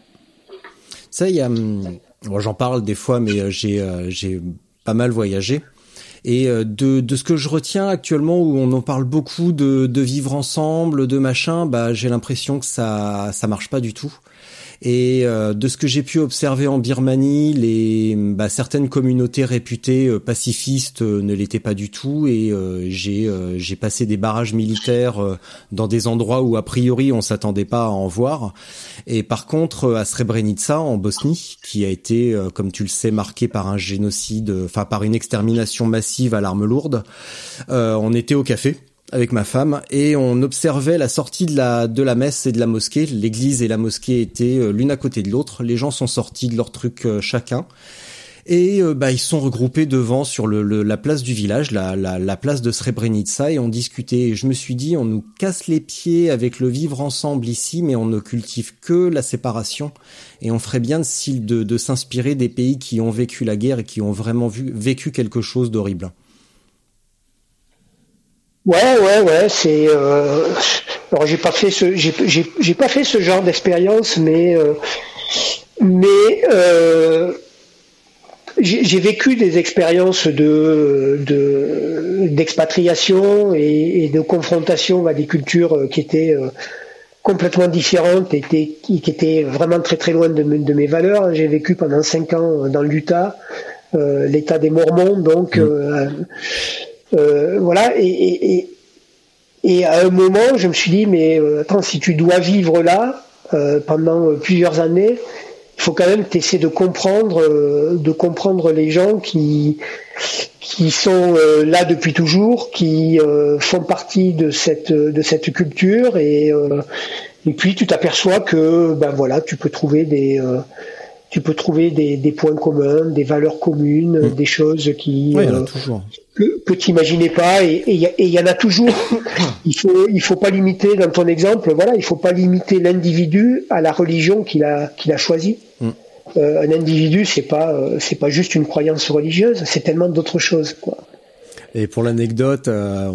Ça, il y a, hum, j'en parle des fois, mais j'ai j'ai pas mal voyagé. Et euh, de, de ce que je retiens actuellement, où on en parle beaucoup de, de vivre ensemble, de machin, bah j'ai l'impression que ça ça marche pas du tout. Et euh, de ce que j'ai pu observer en Birmanie, les bah, certaines communautés réputées euh, pacifistes euh, ne l'étaient pas du tout. Et j'ai j'ai passé des barrages militaires dans des endroits où a priori on s'attendait pas à en voir. Et par contre, à Srebrenica, en Bosnie, qui a été, comme tu le sais, marqué par un génocide, enfin par une extermination massive à l'arme lourde, on était au café avec ma femme et on observait la sortie de la de la messe et de la mosquée. L'église et la mosquée étaient euh, l'une à côté de l'autre. Les gens sont sortis de leur truc euh, chacun et euh, bah ils sont regroupés devant sur le, la place du village, la, la, la, place de Srebrenica et on discutait. Et je me suis dit, on nous casse les pieds avec le vivre ensemble ici, mais on ne cultive que la séparation et on ferait bien de, de, de s'inspirer des pays qui ont vécu la guerre et qui ont vraiment vu, vécu quelque chose d'horrible. Ouais, ouais, ouais. C'est. Euh... Alors j'ai pas fait ce, j'ai pas fait ce genre d'expérience, mais euh... mais euh... j'ai vécu des expériences de d'expatriation et, et, de confrontation à des cultures qui étaient complètement différentes et qui, étaient vraiment très très loin de, de mes valeurs. J'ai vécu pendant cinq ans dans l'Utah, l'État des Mormons, donc. Mmh. Euh, voilà, et, et, à un moment, je me suis dit, mais euh, attends, si tu dois vivre là euh, pendant plusieurs années, il faut quand même que tu essaies de comprendre, de comprendre les gens qui, qui sont là depuis toujours, qui font partie de cette, de cette culture, et, et puis tu t'aperçois que ben voilà, tu peux trouver des tu peux trouver des, des, points communs, des valeurs communes, mmh. des choses qui oui, toujours que, tu n'imaginais pas et il y, en a toujours. il faut il faut pas limiter dans ton exemple, voilà, il faut pas limiter l'individu à la religion qu'il a qu'il a choisi. Mm. Euh, un individu, c'est pas euh, c'est pas juste une croyance religieuse, c'est tellement d'autres choses, quoi. Et pour l'anecdote, euh,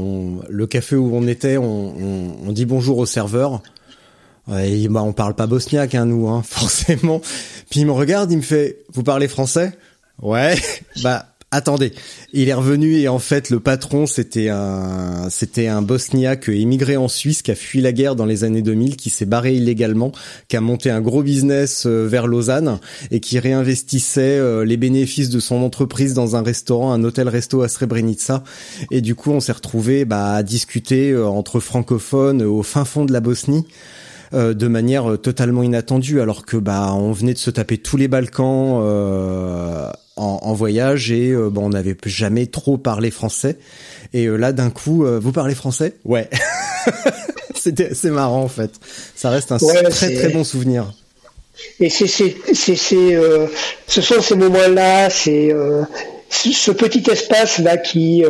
le café où on était, on, on, dit bonjour au serveur. Et bah, on parle pas bosniaque, hein, nous, hein, forcément. Puis il me regarde, il me fait, vous parlez français? Ouais. bah Attendez, il est revenu et en fait le patron c'était un c'était un bosniaque immigré en Suisse qui a fui la guerre dans les années 2000, qui s'est barré illégalement, qui a monté un gros business euh, vers Lausanne et qui réinvestissait euh, les bénéfices de son entreprise dans un restaurant, un hôtel-resto à Srebrenica et du coup on s'est retrouvé bah, à discuter euh, entre francophones au fin fond de la Bosnie. De manière totalement inattendue alors que bah on venait de se taper tous les Balkans en, voyage et euh, bon, on n'avait jamais trop parlé français. Et euh, là, d'un coup, euh, vous parlez français? Ouais. C'était c'est marrant en fait. Ça reste un très très bon souvenir. Et c'est c'est c'est ce sont ces moments-là, c'est ce petit espace là qui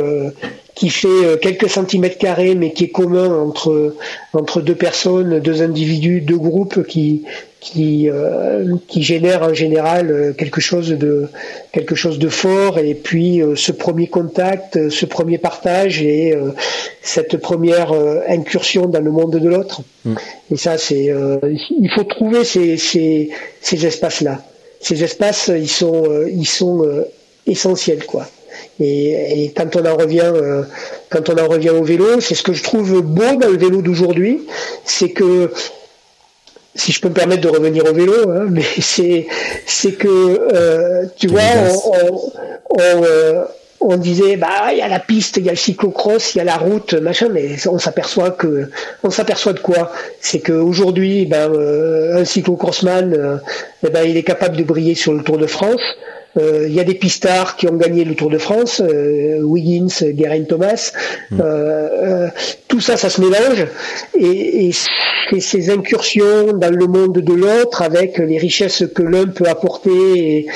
qui fait quelques centimètres carrés mais qui est commun entre entre deux personnes, deux individus, deux groupes qui qui euh, qui génère en général euh, quelque chose de quelque chose de fort et puis euh, ce premier contact, ce premier partage et cette première incursion dans le monde de l'autre. Mm. Et ça c'est il faut trouver ces ces, ces espaces là. Ces espaces ils sont ils sont essentiels quoi. Et, et, quand on en revient, quand on en revient au vélo, c'est ce que je trouve beau dans le vélo d'aujourd'hui, c'est que si je peux me permettre de revenir au vélo, hein, mais c'est c'est que euh, tu vois, on, on, euh, on, disait bah il y a la piste, il y a le cyclocross, il y a la route, machin, mais on s'aperçoit que on s'aperçoit de quoi? C'est qu'aujourd'hui, ben euh, un cyclocrossman, eh ben il est capable de briller sur le Tour de France. Euh, il y a des pistards qui ont gagné le Tour de France, euh, Wiggins, Geraint Thomas. Hmm. Euh, tout ça, ça se mélange et, et, ces incursions dans le monde de l'autre avec les richesses que l'un peut apporter et,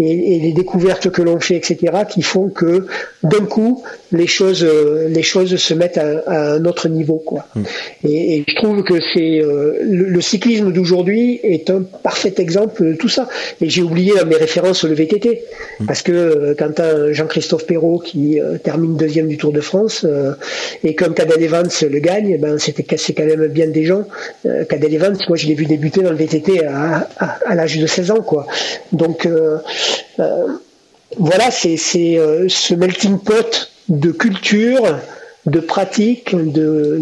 et, les découvertes que l'on fait, etc., qui font que d'un coup les choses, euh, les choses se mettent à, un autre niveau, quoi. Mm. Et, je trouve que c'est euh, le, cyclisme d'aujourd'hui est un parfait exemple de tout ça. Et j'ai oublié mes références le VTT, mm. parce que euh, quand as Jean-Christophe Perrault qui termine deuxième du Tour de France et comme Cadel Evans le gagne, ben c'était c'est quand même bien des gens. Cadel Evans, moi je l'ai vu débuter dans le VTT à, à l'âge de 16 ans, quoi. Donc voilà, c'est euh, ce melting pot de culture, de pratiques, de,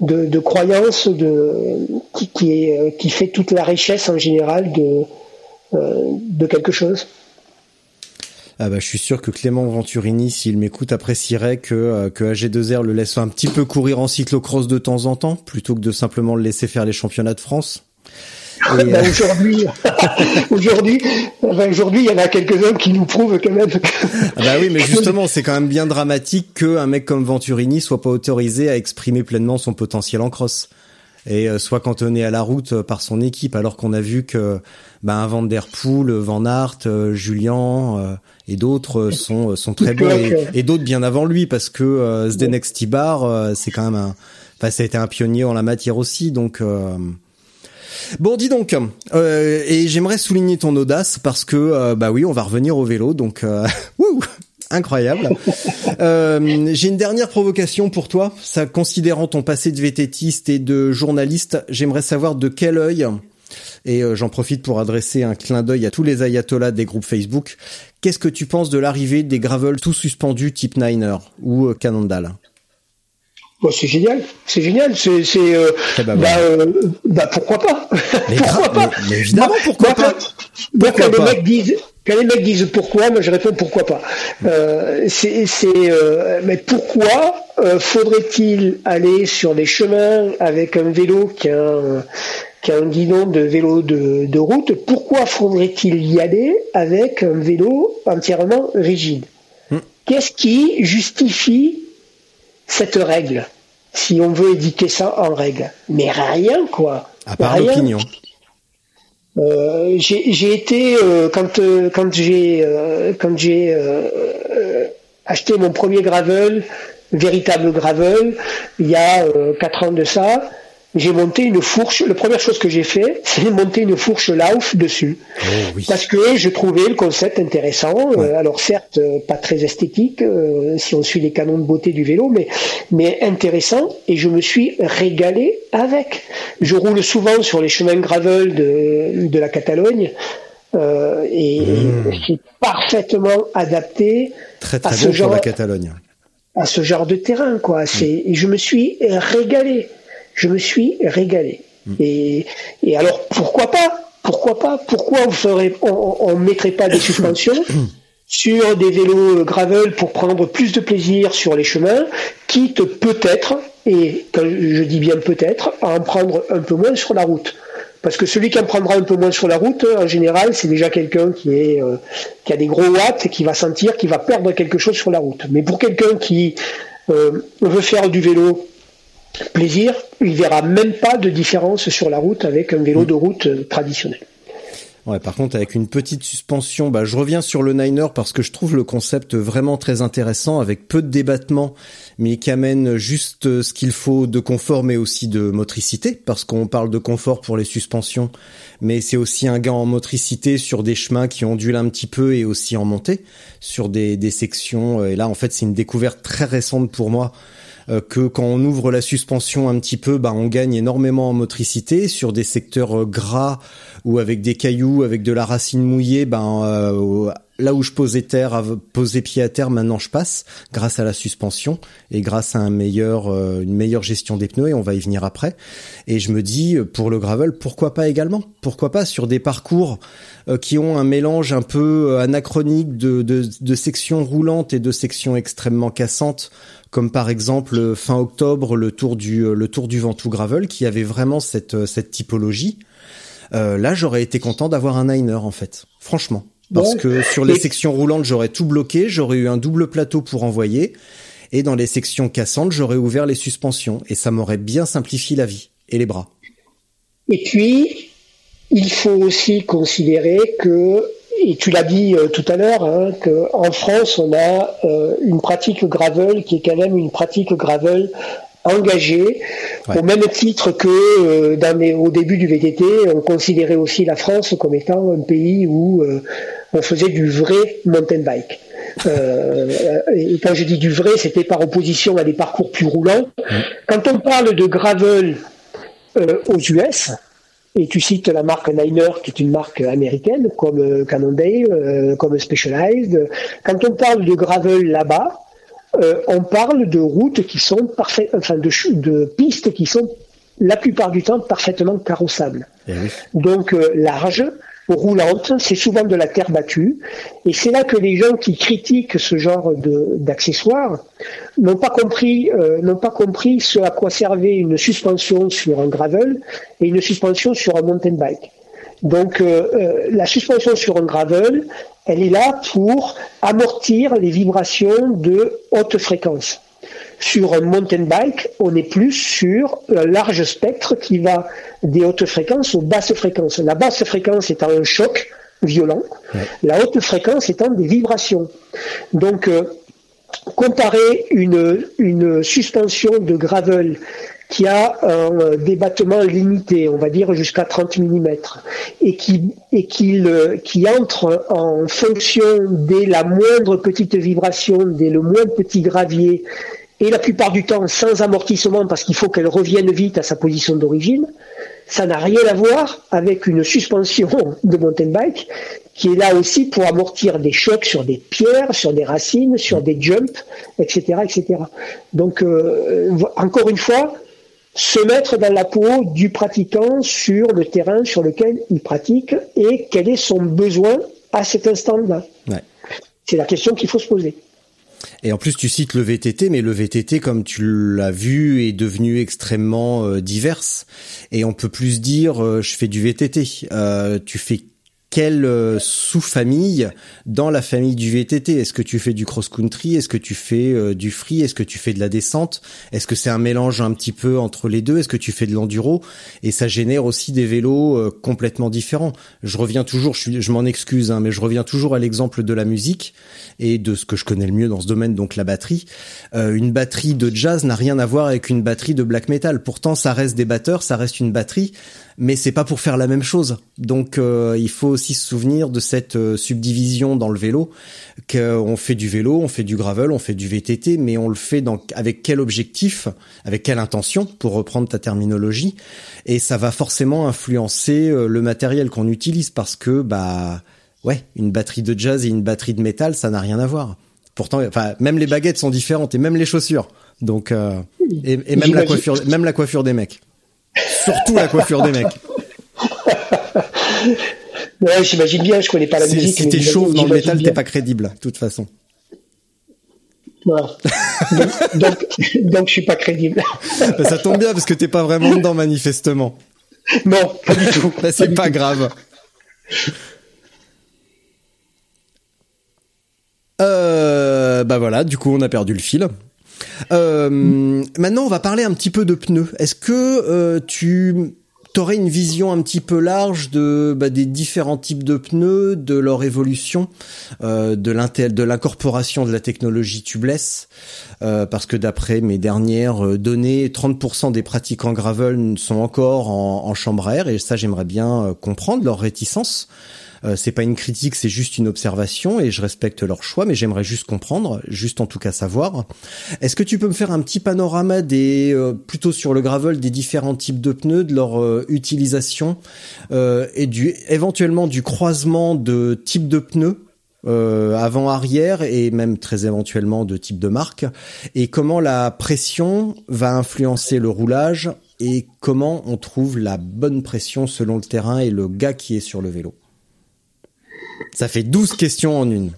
de, croyances, de, qui, est, qui fait toute la richesse en général de, euh, de quelque chose. Ah bah, je suis sûr que Clément Venturini, s'il m'écoute, apprécierait que, que AG2R le laisse un petit peu courir en cyclocross de temps en temps, plutôt que de simplement le laisser faire les championnats de France. Ben, euh, aujourd'hui, aujourd'hui, ben, aujourd'hui, il y en a quelques-uns qui nous prouvent quand même. Ah bah oui, mais justement, c'est quand même bien dramatique qu'un mec comme Venturini soit pas autorisé à exprimer pleinement son potentiel en cross et euh, soit cantonné à la route euh, par son équipe, alors qu'on a vu que ben Van Der Poel, Van Aert, Julien et d'autres sont sont très bons et, d'autres bien avant lui parce que Zdenek Stibar, c'est quand même un, enfin ça a été un pionnier en la matière aussi, donc. Bon, dis donc, euh, et j'aimerais souligner ton audace parce que, euh, bah oui, on va revenir au vélo, donc, euh, incroyable. j'ai une dernière provocation pour toi. Ça, considérant ton passé de vététiste et de journaliste, j'aimerais savoir de quel œil, et j'en profite pour adresser un clin d'œil à tous les ayatollahs des groupes Facebook. Qu'est-ce que tu penses de l'arrivée des gravels tout suspendus type Niner ou C'est génial, c'est génial, c'est, euh, eh ben, bah, euh, bah, pourquoi pas? Pourquoi pas? mais, évidemment, pourquoi pas? quand, les mecs disent, quand les mecs disent pourquoi, moi je réponds pourquoi pas. Euh, c'est, mais pourquoi faudrait-il aller sur des chemins avec un vélo qui a un, qui a un guidon de vélo de, de route? Pourquoi faudrait-il y aller avec un vélo entièrement rigide? Hmm. Qu'est-ce qui justifie cette règle? Si on veut éditer ça en règle. Mais rien, quoi. À part l'opinion. Euh, j'ai été euh, quand euh, quand j'ai quand j'ai acheté mon premier gravel, véritable gravel, il y a quatre ans de ça j'ai monté une fourche. La première chose que j'ai fait, c'est monter une fourche Lauf dessus. Oh, Parce que je trouvais le concept intéressant. Euh, alors certes, euh, pas très esthétique, euh, si on suit les canons de beauté du vélo, mais, mais intéressant. Et je me suis régalé avec. Je roule souvent sur les chemins gravel de, de la Catalogne. et mmh. c'est parfaitement adapté très, très à ce genre, la Catalogne. à ce genre de terrain, quoi. C'est, et je me suis régalé je me suis régalé. Hmm. Et, et alors pourquoi pas? Pourquoi pas? Pourquoi on ferait, on, mettrait pas des suspensions sur des vélos gravel pour prendre plus de plaisir sur les chemins, quitte peut-être, et quand je dis bien peut-être, à en prendre un peu moins sur la route? Parce que celui qui en prendra un peu moins sur la route, en général, c'est déjà quelqu'un qui est euh, qui a des gros watts et qui va sentir qu'il va perdre quelque chose sur la route. Mais pour quelqu'un qui euh, veut faire du vélo plaisir, il verra même pas de différence sur la route avec un vélo mm. de route euh, traditionnel. Ouais, par contre, avec une petite suspension, bah, je reviens sur le Niner parce que je trouve le concept vraiment très intéressant, avec peu de débattement, mais qui amène juste euh, ce qu'il faut de confort, mais aussi de motricité, parce qu'on parle de confort pour les suspensions, mais c'est aussi un gain en motricité sur des chemins qui ondulent un petit peu et aussi en montée, sur des, des sections. Euh, et là, en fait, c'est une découverte très récente pour moi que quand on ouvre la suspension un petit peu, bah, on gagne énormément en motricité sur des secteurs euh, gras ou avec des cailloux, avec de la racine mouillée. Ben euh, là où je posais terre, posais pied à terre, maintenant je passe grâce à la suspension et grâce à un meilleur, une meilleure gestion des pneus et on va y venir après. Et je me dis pour le gravel, pourquoi pas également? Pourquoi pas sur des parcours qui ont un mélange un peu anachronique de, de, de sections roulantes et de sections extrêmement cassantes comme par exemple euh, fin octobre le tour du euh, le tour du Ventoux Gravel qui avait vraiment cette euh, cette typologie. là, j'aurais été content d'avoir un Niner en fait, franchement, parce que sur les sections roulantes, j'aurais tout bloqué, j'aurais eu un double plateau pour envoyer, et dans les sections cassantes, j'aurais ouvert les suspensions et ça m'aurait bien simplifié la vie et les bras. Et puis, il faut aussi considérer que et tu l'as dit euh, tout à l'heure, hein, qu'en France, on a euh, une pratique gravel qui est quand même une pratique gravel engagée, au même titre que euh, dans au début du VTT, on considérait aussi la France comme étant un pays où on faisait du vrai mountain bike. et quand je dis du vrai, c'était par opposition à des parcours plus roulants. Quand on parle de gravel aux US, et tu cites la marque Niner, qui est une marque américaine, comme euh, Cannondale, euh, comme Specialized. Quand on parle de gravel là-bas, euh, on parle de routes qui sont parfaites, enfin de, de pistes qui sont la plupart du temps parfaitement carrossables. Eh Donc large, roulante, c'est souvent de la terre battue, et c'est là que les gens qui critiquent ce genre d'accessoires n'ont pas compris euh, n'ont pas compris ce à quoi servait une suspension sur un gravel et une suspension sur un mountain bike. Donc euh, euh, la suspension sur un gravel, elle est là pour amortir les vibrations de haute fréquence. Sur un mountain bike, on est plus sur un large spectre qui va des hautes fréquences aux basses fréquences. La basse fréquence étant un choc violent, la haute fréquence étant des vibrations. Donc, euh, comparer une, une suspension de gravel qui a un débattement limité, on va dire jusqu'à 30 mm, et qui, et qui, qui entre en fonction dès la moindre petite vibration, dès le moindre petit gravier, et la plupart du temps sans amortissement parce qu'il faut qu'elle revienne vite à sa position d'origine, ça n'a rien à voir avec une suspension de mountain bike qui est là aussi pour amortir des chocs sur des pierres, sur des racines, sur des jumps, etc., etc. Donc, euh, encore une fois, se mettre dans la peau du pratiquant sur le terrain sur lequel il pratique et quel est son besoin à cet instant-là. C'est la question qu'il faut se poser. Et en plus, tu cites le VTT, mais le VTT, comme tu l'as vu, est devenu extrêmement euh, divers. Et on peut plus dire, euh, je fais du VTT. Euh, tu fais quelle euh, sous-famille dans la famille du VTT Est-ce que tu fais du cross-country? Est-ce que tu fais euh, du free? Est-ce que tu fais de la descente? Est-ce que c'est un mélange un petit peu entre les deux? Est-ce que tu fais de l'enduro? Et ça génère aussi des vélos euh, complètement différents. Je reviens toujours, je, je m'en excuse, hein, mais je reviens toujours à l'exemple de la musique et de ce que je connais le mieux dans ce domaine, donc la batterie. une batterie de jazz n'a rien à voir avec une batterie de black metal. Pourtant, ça reste des batteurs, ça reste une batterie mais c'est pas pour faire la même chose. Donc euh, il faut aussi se souvenir de cette euh, subdivision dans le vélo, qu'on fait du vélo, on fait du gravel, on fait du VTT, mais on le fait dans, avec quel objectif, avec quelle intention, pour reprendre ta terminologie, et ça va forcément influencer euh, le matériel qu'on utilise parce que bah ouais, une batterie de jazz et une batterie de métal, ça n'a rien à voir. Pourtant, enfin même les baguettes sont différentes et même les chaussures. Donc et, et même la coiffure, même la coiffure des mecs. Surtout la coiffure des mecs. Ouais, j'imagine bien, je connais pas la musique. Si t'es chauve dans le métal, t'es pas crédible, de toute façon. Non. donc, donc, je suis pas crédible. Bah, ça tombe bien parce que t'es pas vraiment dedans manifestement. Non, pas du tout. Bah, c'est pas, grave. Euh, bah voilà, du coup on a perdu le fil. Euh, maintenant, on va parler un petit peu de pneus. Est-ce que euh, tu aurais une vision un petit peu large bah, des différents types de pneus, de leur évolution, euh, de l'incorporation de la technologie tubeless, parce que d'après mes dernières données, 30% des pratiquants gravel sont encore en, en chambre à air, et ça j'aimerais bien comprendre leur réticence. Euh, c'est pas une critique, c'est juste une observation et je respecte leur choix, mais j'aimerais juste comprendre, juste en tout cas savoir. Est-ce que tu peux me faire un petit panorama des euh, plutôt sur le gravel des différents types de pneus, de leur euh, utilisation et du éventuellement du croisement de types de pneus avant arrière et même très éventuellement de type de marque et comment la pression va influencer le roulage et comment on trouve la bonne pression selon le terrain et le gars qui est sur le vélo? Ça fait 12 questions en une.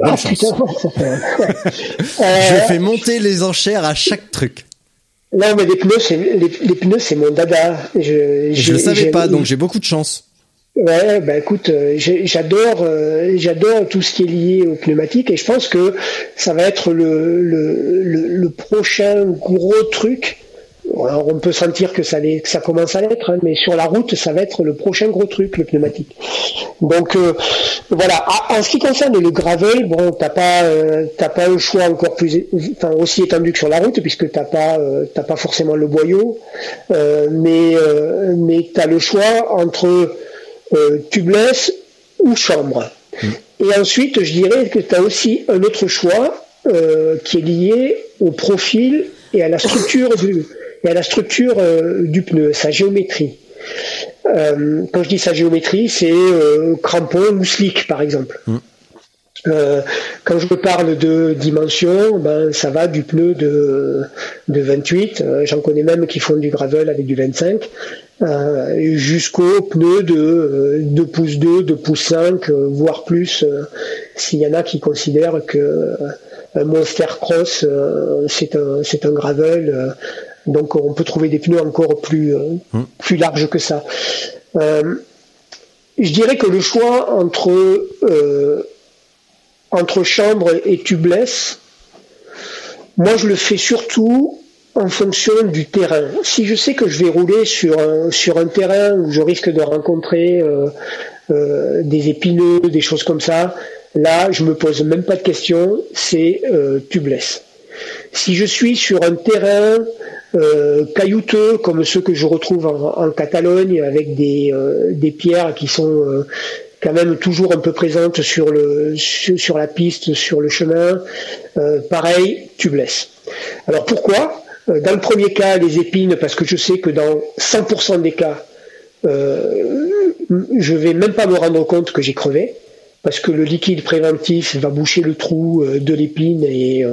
Ah, putain, ça fait... Je fais monter les enchères à chaque truc. Non, mais les pneus, c'est les, pneus, c'est mon dada. Je, je le savais pas, donc j'ai beaucoup de chance. Ouais, bah écoute, euh, j'adore, euh, j'adore tout ce qui est lié aux pneumatiques et je pense que ça va être le, le, le, le prochain gros truc alors on peut sentir que ça, que ça commence à l'être, hein, mais sur la route, ça va être le prochain gros truc, le pneumatique. Donc euh, voilà. En ce qui concerne le gravel, bon, t'as pas, euh, t'as pas un choix encore plus, enfin aussi étendu que sur la route, puisque t'as pas, euh, t'as pas forcément le boyau, mais mais t'as le choix entre tubeless ou chambre. Mm. Et ensuite, je dirais que tu as aussi un autre choix qui est lié au profil et à la structure du, et à la structure du pneu, sa géométrie. Euh, quand je dis sa géométrie, c'est euh, crampon ou slick, par exemple. Mm. Euh, quand je parle de dimension, ben ça va du pneu de, de 28, j'en connais même qui font du gravel avec du 25, jusqu'au pneu de 2 pouces 2, 2 pouces 5, voire plus, s'il y en a qui considèrent que un Monster Cross c'est un, un gravel donc on peut trouver des pneus encore plus, euh, plus larges que ça. Euh, je dirais que le choix entre, euh, entre chambre et tubeless, moi je le fais surtout en fonction du terrain. Si je sais que je vais rouler sur un, sur un terrain où je risque de rencontrer des épineux, des choses comme ça, là je me pose même pas de questions, c'est tubeless. Si je suis sur un terrain euh, caillouteux comme ceux que je retrouve en, Catalogne avec des, euh, des, pierres qui sont euh, quand même toujours un peu présentes sur, le, sur, la piste, sur le chemin. pareil, tubeless. Alors pourquoi? Dans le premier cas, les épines, parce que je sais que dans 100% des cas, je vais même pas me rendre compte que j'ai crevé parce que le liquide préventif va boucher le trou de l'épine et,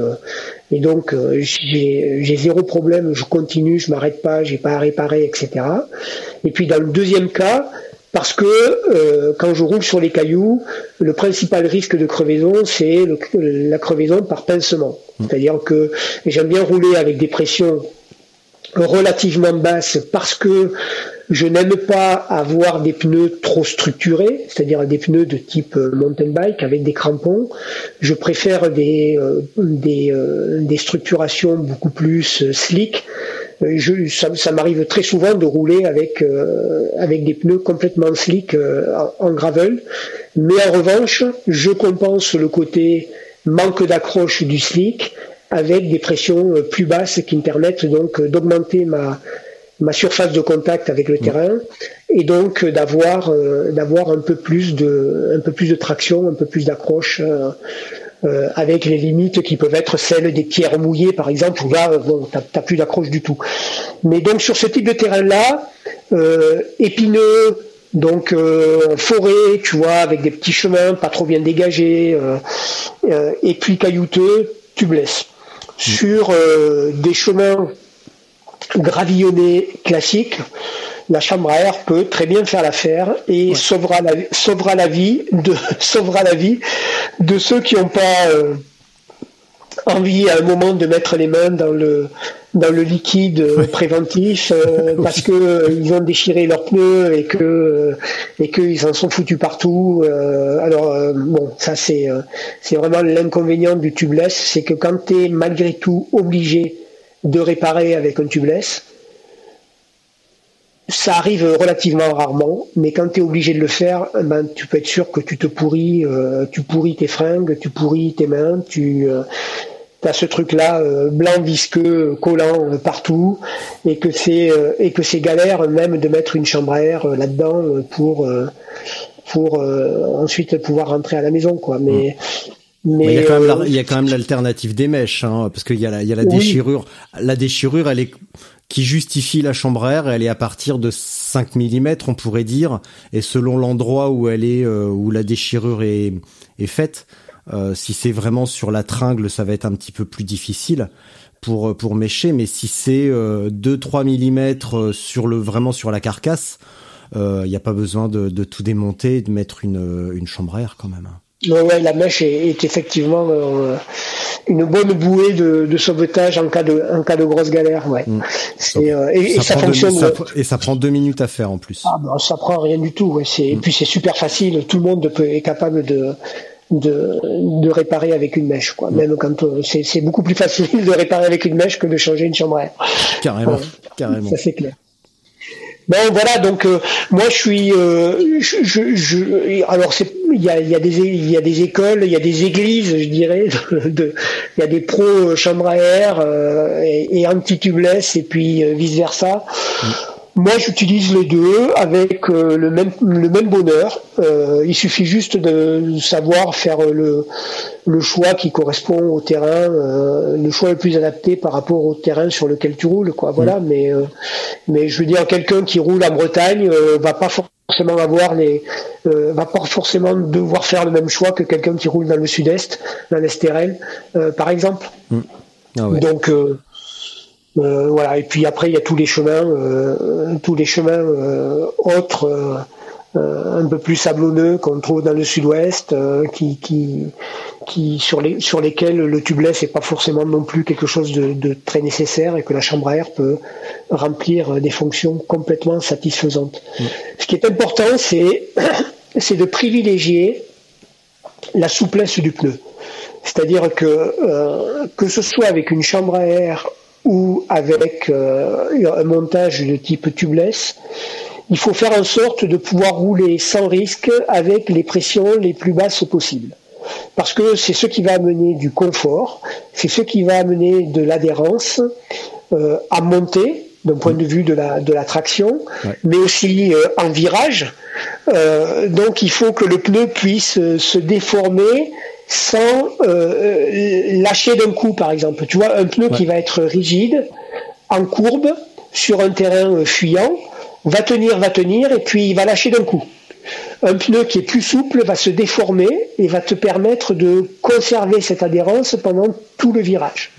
et donc euh, j'ai zéro problème, je continue, je m'arrête pas, j'ai pas à réparer, etc. Et puis dans le deuxième cas, parce que quand je roule sur les cailloux, le principal risque de crevaison, c'est la crevaison par pincement. Mmh. C'est-à-dire que j'aime bien rouler avec des pressions relativement basses parce que je n'aime pas avoir des pneus trop structurés, c'est-à-dire des pneus de type euh, mountain bike avec des crampons. Je préfère des, euh, euh, des, structurations beaucoup plus slick. Ça, m'arrive très souvent de rouler avec, avec des pneus complètement slick en, gravel. Mais en revanche, je compense le côté manque d'accroche du slick avec des pressions plus basses qui me permettent donc d'augmenter ma, ma surface de contact avec le terrain et donc euh, d'avoir euh, d'avoir un peu plus de un peu plus de traction, un peu plus d'accroche euh, avec les limites qui peuvent être celles des pierres mouillées par exemple où là bon t'as plus d'accroche du tout. Mais donc sur ce type de terrain là épineux donc forêt, tu vois, avec des petits chemins pas trop bien dégagés, et puis caillouteux, tu blesses. Sur des chemins gravillonné classique, la chambre à air peut très bien faire l'affaire et sauvera, la, sauvera, la vie de, sauvera la vie de ceux qui n'ont pas euh, envie à un moment de mettre les mains dans le, dans le liquide préventif euh, parce que euh, ils ont déchiré leurs pneus et que et qu'ils en sont foutus partout. alors bon, ça c'est c'est vraiment l'inconvénient du tubeless, c'est que quand tu es malgré tout obligé de réparer avec un tubeless. Ça arrive relativement rarement, mais quand tu es obligé de le faire, ben, tu peux être sûr que tu te pourris, euh, tu pourris tes fringues, tu pourris tes mains, tu euh, as ce truc-là euh, blanc visqueux, collant partout, et que c'est et que c'est galère même de mettre une chambre à air là-dedans pour pour ensuite pouvoir rentrer à la maison, quoi. Mais mmh. Mais il y a quand même il y a quand même l'alternative des mèches, hein, parce qu'il y a la, il y a la déchirure. La déchirure, elle est qui justifie la air, elle est à partir de 5 mm, on pourrait dire, et selon l'endroit où elle est, euh, où la déchirure est, faite, euh, si c'est vraiment sur la tringle, ça va être un petit peu plus difficile pour pour mêcher, mais si c'est euh, 2-3 mm sur le vraiment sur la carcasse, il n'y a pas besoin de, de tout démonter et de mettre une, une air quand même. Ouais, la mèche est, effectivement euh, une bonne bouée de, sauvetage en cas de, en cas de grosse galère. Ouais. Mm. Euh, et, ça, fonctionne. et ça prend deux minutes à faire en plus. Ah ben, ça prend rien du tout. Ouais. Et mm. puis c'est super facile. Tout le monde peut, est capable de, de, de réparer avec une mèche. Quoi. Mm. Même quand euh, c'est beaucoup plus facile de réparer avec une mèche que de changer une chambre à air. Carrément. Carrément. Ça c'est clair. Bon voilà donc euh, moi je suis euh, je, alors il y a, y a des il y a des écoles il y a des églises je dirais il y a des pros chambre à air euh, et, et anti tubeless et puis vice versa. Moi, j'utilise les deux avec euh, le même le même bonheur. Euh, il suffit juste de savoir faire le le choix qui correspond au terrain, euh, le choix le plus adapté par rapport au terrain sur lequel tu roules, quoi. Voilà. Mais euh, mais je veux dire, quelqu'un qui roule en Bretagne euh, va pas forcément avoir les euh, va pas forcément devoir faire le même choix que quelqu'un qui roule dans le sud-est, dans l'Estérel, euh, par exemple. Ah ouais. Donc euh, voilà. Et puis après, il y a tous les chemins, euh, tous les chemins euh, autres, euh, euh, un peu plus sablonneux qu'on trouve dans le sud-ouest, euh, qui, qui, qui sur les sur lesquels le tubeless n'est pas forcément non plus quelque chose de, de très nécessaire et que la chambre à air peut remplir des fonctions complètement satisfaisantes. Ce qui est important, c'est c'est de privilégier la souplesse du pneu. C'est-à-dire que euh, que ce soit avec une chambre à air ou avec euh, un montage de type tubeless, il faut faire en sorte de pouvoir rouler sans risque avec les pressions les plus basses possibles. Parce que c'est ce qui va amener du confort, c'est ce qui va amener de l'adhérence euh, à monter d'un point de vue de la, de la traction, Ouais. mais aussi euh, en virage. Donc il faut que le pneu puisse se déformer sans euh, lâcher d'un coup, par exemple. Tu vois, un pneu qui va être rigide, en courbe, sur un terrain euh, fuyant, va tenir, va tenir, et puis il va lâcher d'un coup. Un pneu qui est plus souple va se déformer et va te permettre de conserver cette adhérence pendant tout le virage.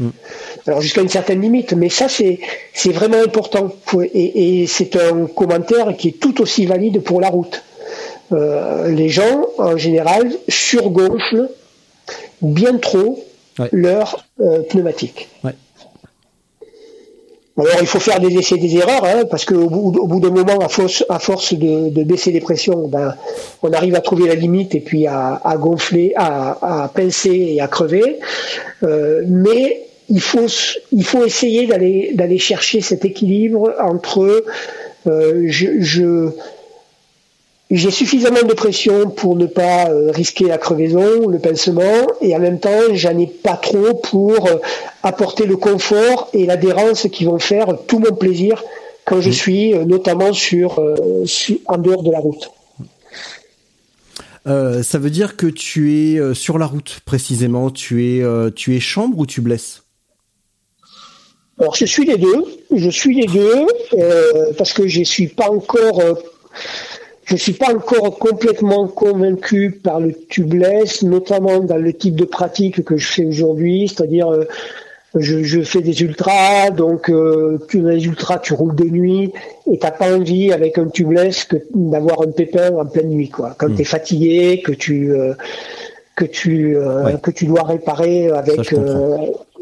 Alors jusqu'à une certaine limite, mais ça c'est c'est vraiment important et, et c'est un commentaire qui est tout aussi valide pour la route. Euh, les gens en général surgonflent bien trop Ouais. leur euh, pneumatique. Ouais. Alors il faut faire des essais, des erreurs, hein, parce qu'au bout, au bout d'un moment, à force, à force de, de baisser les pressions, ben, on arrive à trouver la limite et puis à, à gonfler, à, à pincer et à crever. Euh, mais il faut, s- il faut essayer d'aller, d'aller chercher cet équilibre entre euh, je, je- j'ai suffisamment de pression pour ne pas euh, risquer la crevaison, le pincement, et en même temps, j'en ai pas trop pour euh, apporter le confort et l'adhérence qui vont faire tout mon plaisir quand je suis euh, notamment sur, euh, sur- en dehors de la route. Euh, ça veut dire que tu es euh, sur la route précisément. Tu es, euh, tu es chambre ou tu blesses? Alors je suis les deux, je suis les deux euh, parce que je suis pas encore, euh, je suis pas encore complètement convaincu par le tubeless, notamment dans le type de pratique que je fais aujourd'hui, c'est-à-dire euh, je, je fais des ultras, donc euh, tu dans les ultras tu roules de nuit et t'as pas envie avec un tubeless que d'avoir un pépin en pleine nuit quoi. Quand tu es fatigué, que tu euh, que tu euh, Ouais. que tu dois réparer avec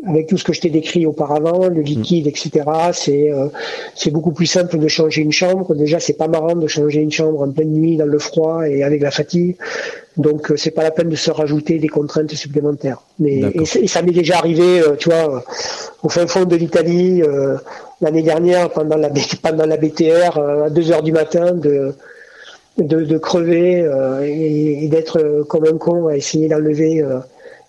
avec tout ce que je t'ai décrit auparavant, le liquide, etc. C'est euh, c'est beaucoup plus simple de changer une chambre. Déjà, c'est pas marrant de changer une chambre en pleine nuit dans le froid et avec la fatigue. Donc, euh, c'est pas la peine de se rajouter des contraintes supplémentaires. Mais et, ça m'est déjà arrivé, euh, tu vois, euh, au fin fond de l'Italie euh, l'année dernière pendant la pendant la BTR euh, à 2 heures du matin de de, de crever euh, et, et d'être comme un con à essayer d'enlever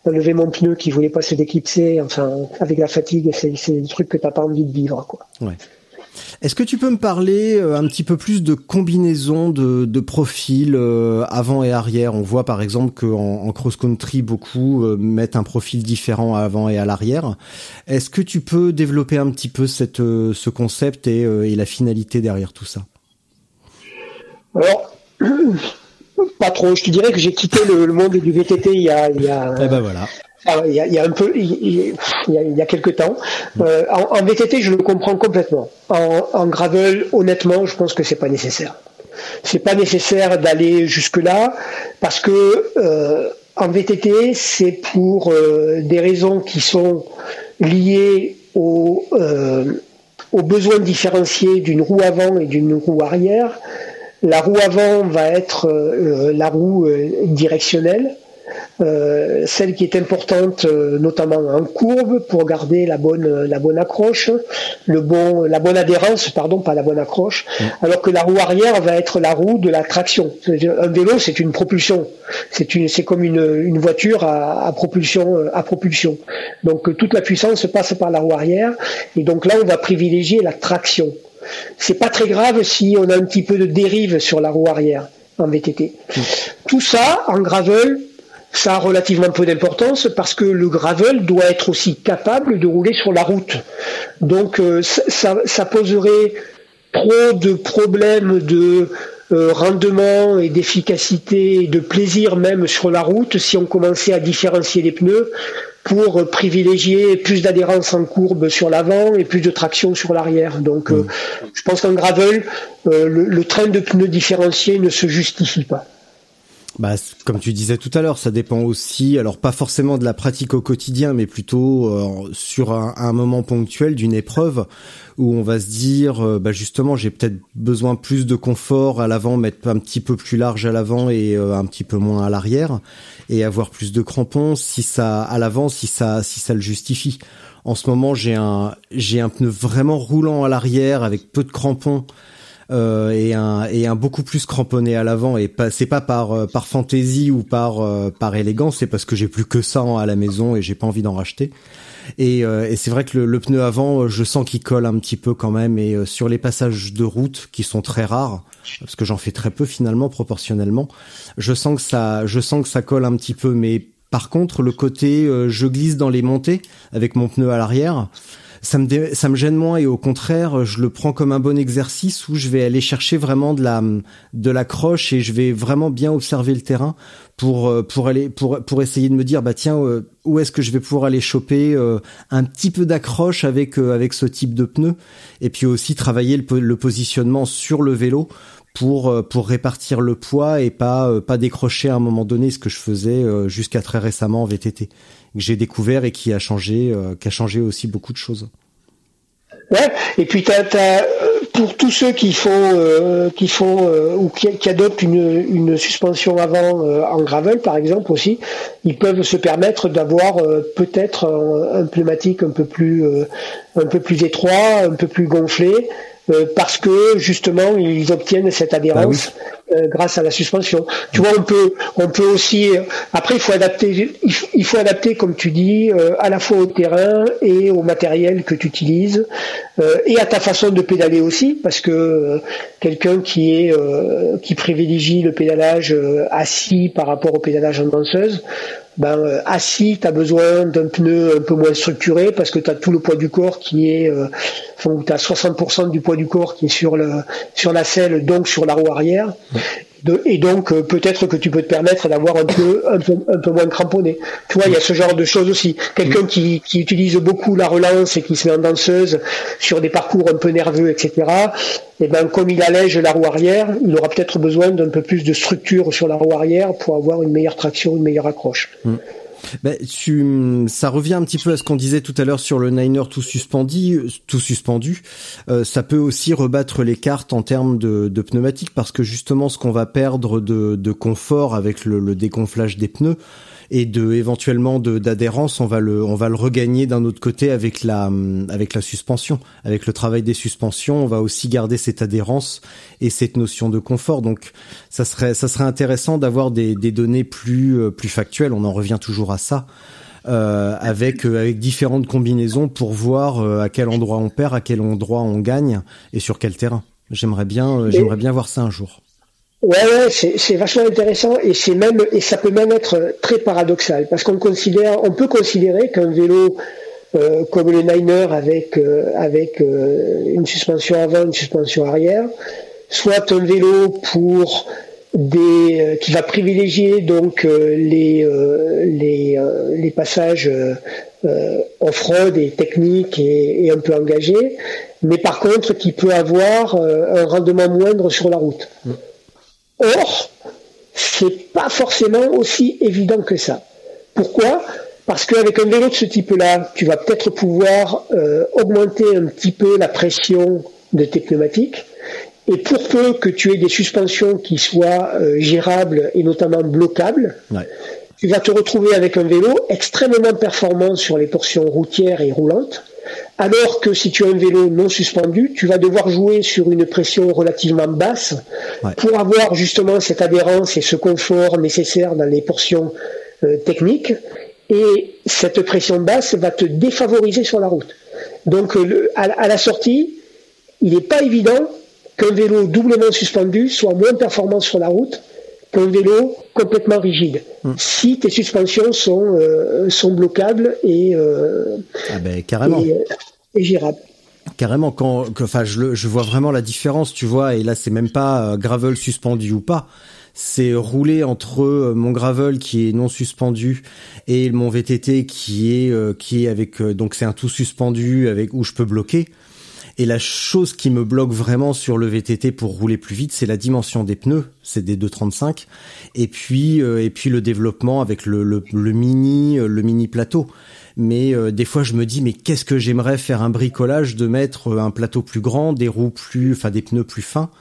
d'enlever mon pneu qui voulait pas se déclipser. Enfin, avec la fatigue, c'est c'est des trucs que t'as pas envie de vivre, quoi. Ouais. Est-ce que tu peux me parler euh, un petit peu plus de combinaison de, de profils euh, avant et arrière? On voit par exemple qu'en en cross-country, beaucoup euh, mettent un profil différent à avant et à l'arrière. Est-ce que tu peux développer un petit peu cette, euh, ce concept et, euh, et la finalité derrière tout ça? Alors, pas trop. Je te dirais que j'ai quitté le, le monde du VTT il y a, il y a, Eh ben voilà. Il y, a, il y a un peu, il y a, il y a quelques temps. Euh, en, en VTT, je le comprends complètement. En, en gravel, honnêtement, je pense que c'est pas nécessaire. C'est pas nécessaire d'aller jusque là parce que euh, en VTT, c'est pour euh, des raisons qui sont liées au, euh, aux besoins différenciés d'une roue avant et d'une roue arrière. La roue avant va être euh, la roue euh, directionnelle euh, celle qui est importante euh, notamment en courbe pour garder la bonne la bonne accroche, le bon la bonne adhérence, pardon, pas la bonne accroche, alors que la roue arrière va être la roue de la traction. Un vélo, c'est une propulsion. C'est une c'est comme une, une voiture à, à propulsion à propulsion. Donc toute la puissance passe par la roue arrière et donc là on va privilégier la traction. C'est pas très grave si on a un petit peu de dérive sur la roue arrière en VTT. Tout ça en gravel ça a relativement peu d'importance parce que le gravel doit être aussi capable de rouler sur la route. Donc euh, ça, poserait trop de problèmes de euh, rendement et d'efficacité et de plaisir même sur la route si on commençait à différencier les pneus pour privilégier plus d'adhérence en courbe sur l'avant et plus de traction sur l'arrière. Donc euh, mmh. je pense qu'en gravel, le, le train de pneus différenciés ne se justifie pas. Bah, comme tu disais tout à l'heure, ça dépend aussi, alors pas forcément de la pratique au quotidien, mais plutôt euh, sur un, un, moment ponctuel d'une épreuve où on va se dire, euh, bah justement, j'ai peut-être besoin plus de confort à l'avant, mettre un petit peu plus large à l'avant et euh, un petit peu moins à l'arrière, et avoir plus de crampons si ça à l'avant, si ça si ça le justifie. En ce moment, j'ai un j'ai un pneu vraiment roulant à l'arrière avec peu de crampons euh, et un et un beaucoup plus cramponné à l'avant et pas c'est pas par euh, par fantaisie ou par euh, par élégance, c'est parce que j'ai plus que ça à la maison et j'ai pas envie d'en racheter. Et, et c'est vrai que le, le, pneu avant, je sens qu'il colle un petit peu quand même. Et sur les passages de route qui sont très rares, parce que j'en fais très peu finalement proportionnellement, je sens que ça, je sens que ça colle un petit peu. Mais par contre, le côté je glisse dans les montées avec mon pneu à l'arrière, ça me gêne moins et au contraire je le prends comme un bon exercice où je vais aller chercher vraiment de la de l'accroche et je vais vraiment bien observer le terrain pour euh, pour aller pour pour essayer de me dire bah tiens euh, où est-ce que je vais pouvoir aller choper euh, un petit peu d'accroche avec avec ce type de pneu et puis aussi travailler le, le positionnement sur le vélo pour pour répartir le poids et pas pas décrocher à un moment donné ce que je faisais jusqu'à très récemment en VTT que j'ai découvert et qui a changé, euh, qui a changé aussi beaucoup de choses. Ouais, et puis t'as, as, pour tous ceux qui font, euh, qui font euh, ou qui, qui, adoptent une, une suspension avant en gravel par exemple aussi, ils peuvent se permettre d'avoir peut-être un, un, pneumatique un peu plus, un peu plus étroit, un peu plus gonflé, parce que justement ils obtiennent cette adhérence. Bah euh, grâce à la suspension. Tu vois, on peut, on peut aussi. Euh, après, il faut adapter. Il faut adapter, comme tu dis, euh, à la fois au terrain et au matériel que tu utilises, et à ta façon de pédaler aussi, parce que quelqu'un qui est qui privilégie le pédalage assis par rapport au pédalage en danseuse, ben, euh, assis, tu as besoin d'un pneu un peu moins structuré parce que tu as tout le poids du corps qui est, euh, enfin, tu as 60% du poids du corps qui est sur, la selle, donc sur la roue arrière et donc euh, peut-être que tu peux te permettre d'avoir un peu, un peu, moins cramponné. Tu vois, il y a ce genre de choses aussi. Quelqu'un qui, qui utilise beaucoup la relance et qui se met en danseuse sur des parcours un peu nerveux, etc. Et eh ben comme il allège la roue arrière, il aura peut-être besoin d'un peu plus de structure sur la roue arrière pour avoir une meilleure traction, une meilleure accroche. Mm. Ben, tu, ça revient un petit peu à ce qu'on disait tout à l'heure sur le Niner tout suspendu. Tout suspendu, euh, ça peut aussi rebattre les cartes en termes de, de pneumatique parce que justement, ce qu'on va perdre de, de confort avec le, le dégonflage des pneus, et de éventuellement d'adhérence, on va le on va le regagner d'un autre côté avec la avec la suspension, avec le travail des suspensions, on va aussi garder cette adhérence et cette notion de confort. Donc ça serait ça serait intéressant d'avoir des, des données plus euh, plus factuelles. On en revient toujours à ça. Euh, avec euh, avec différentes combinaisons pour voir à quel endroit on perd, à quel endroit on gagne et sur quel terrain. J'aimerais bien j'aimerais bien voir ça un jour. Ouais, ouais c'est vachement intéressant et c'est même et ça peut même être très paradoxal parce qu'on considère, on peut considérer qu'un vélo euh, comme le Niner avec euh, avec euh, une suspension avant, une suspension arrière, soit un vélo pour des qui va privilégier donc les les les passages off-road et techniques et, et, un peu engagés, mais par contre qui peut avoir un rendement moindre sur la route. Mm. Or, c'est pas forcément aussi évident que ça. Pourquoi? Parce qu'avec un vélo de ce type-là, tu vas peut-être pouvoir euh, augmenter un petit peu la pression de tes pneumatiques. Et pour peu que tu aies des suspensions qui soient euh, gérables et notamment bloquables, tu vas te retrouver avec un vélo extrêmement performant sur les portions routières et roulantes, alors que si tu as un vélo non suspendu, tu vas devoir jouer sur une pression relativement basse pour avoir justement cette adhérence et ce confort nécessaire dans les portions euh, techniques. Et cette pression basse va te défavoriser sur la route. Donc euh, à, la sortie, il n'est pas évident qu'un vélo doublement suspendu soit moins performant sur la route qu'un vélo complètement rigide. Hmm. Si tes suspensions sont, euh, sont bloquables et, euh, ah ben, carrément. et, et girables. Carrément, quand, enfin, je, je vois vraiment la différence, tu vois, et là, c'est même pas gravel suspendu ou pas c'est rouler entre mon gravel qui est non suspendu et mon VTT qui est qui est avec donc c'est un tout suspendu avec où je peux bloquer. Et la chose qui me bloque vraiment sur le VTT pour rouler plus vite, c'est la dimension des pneus, c'est des 235, et puis euh, et puis le développement avec le, mini euh, le mini plateau. Mais euh, des fois, je me dis mais qu'est-ce que j'aimerais faire un bricolage de mettre un plateau plus grand, des roues plus, enfin des pneus plus fins?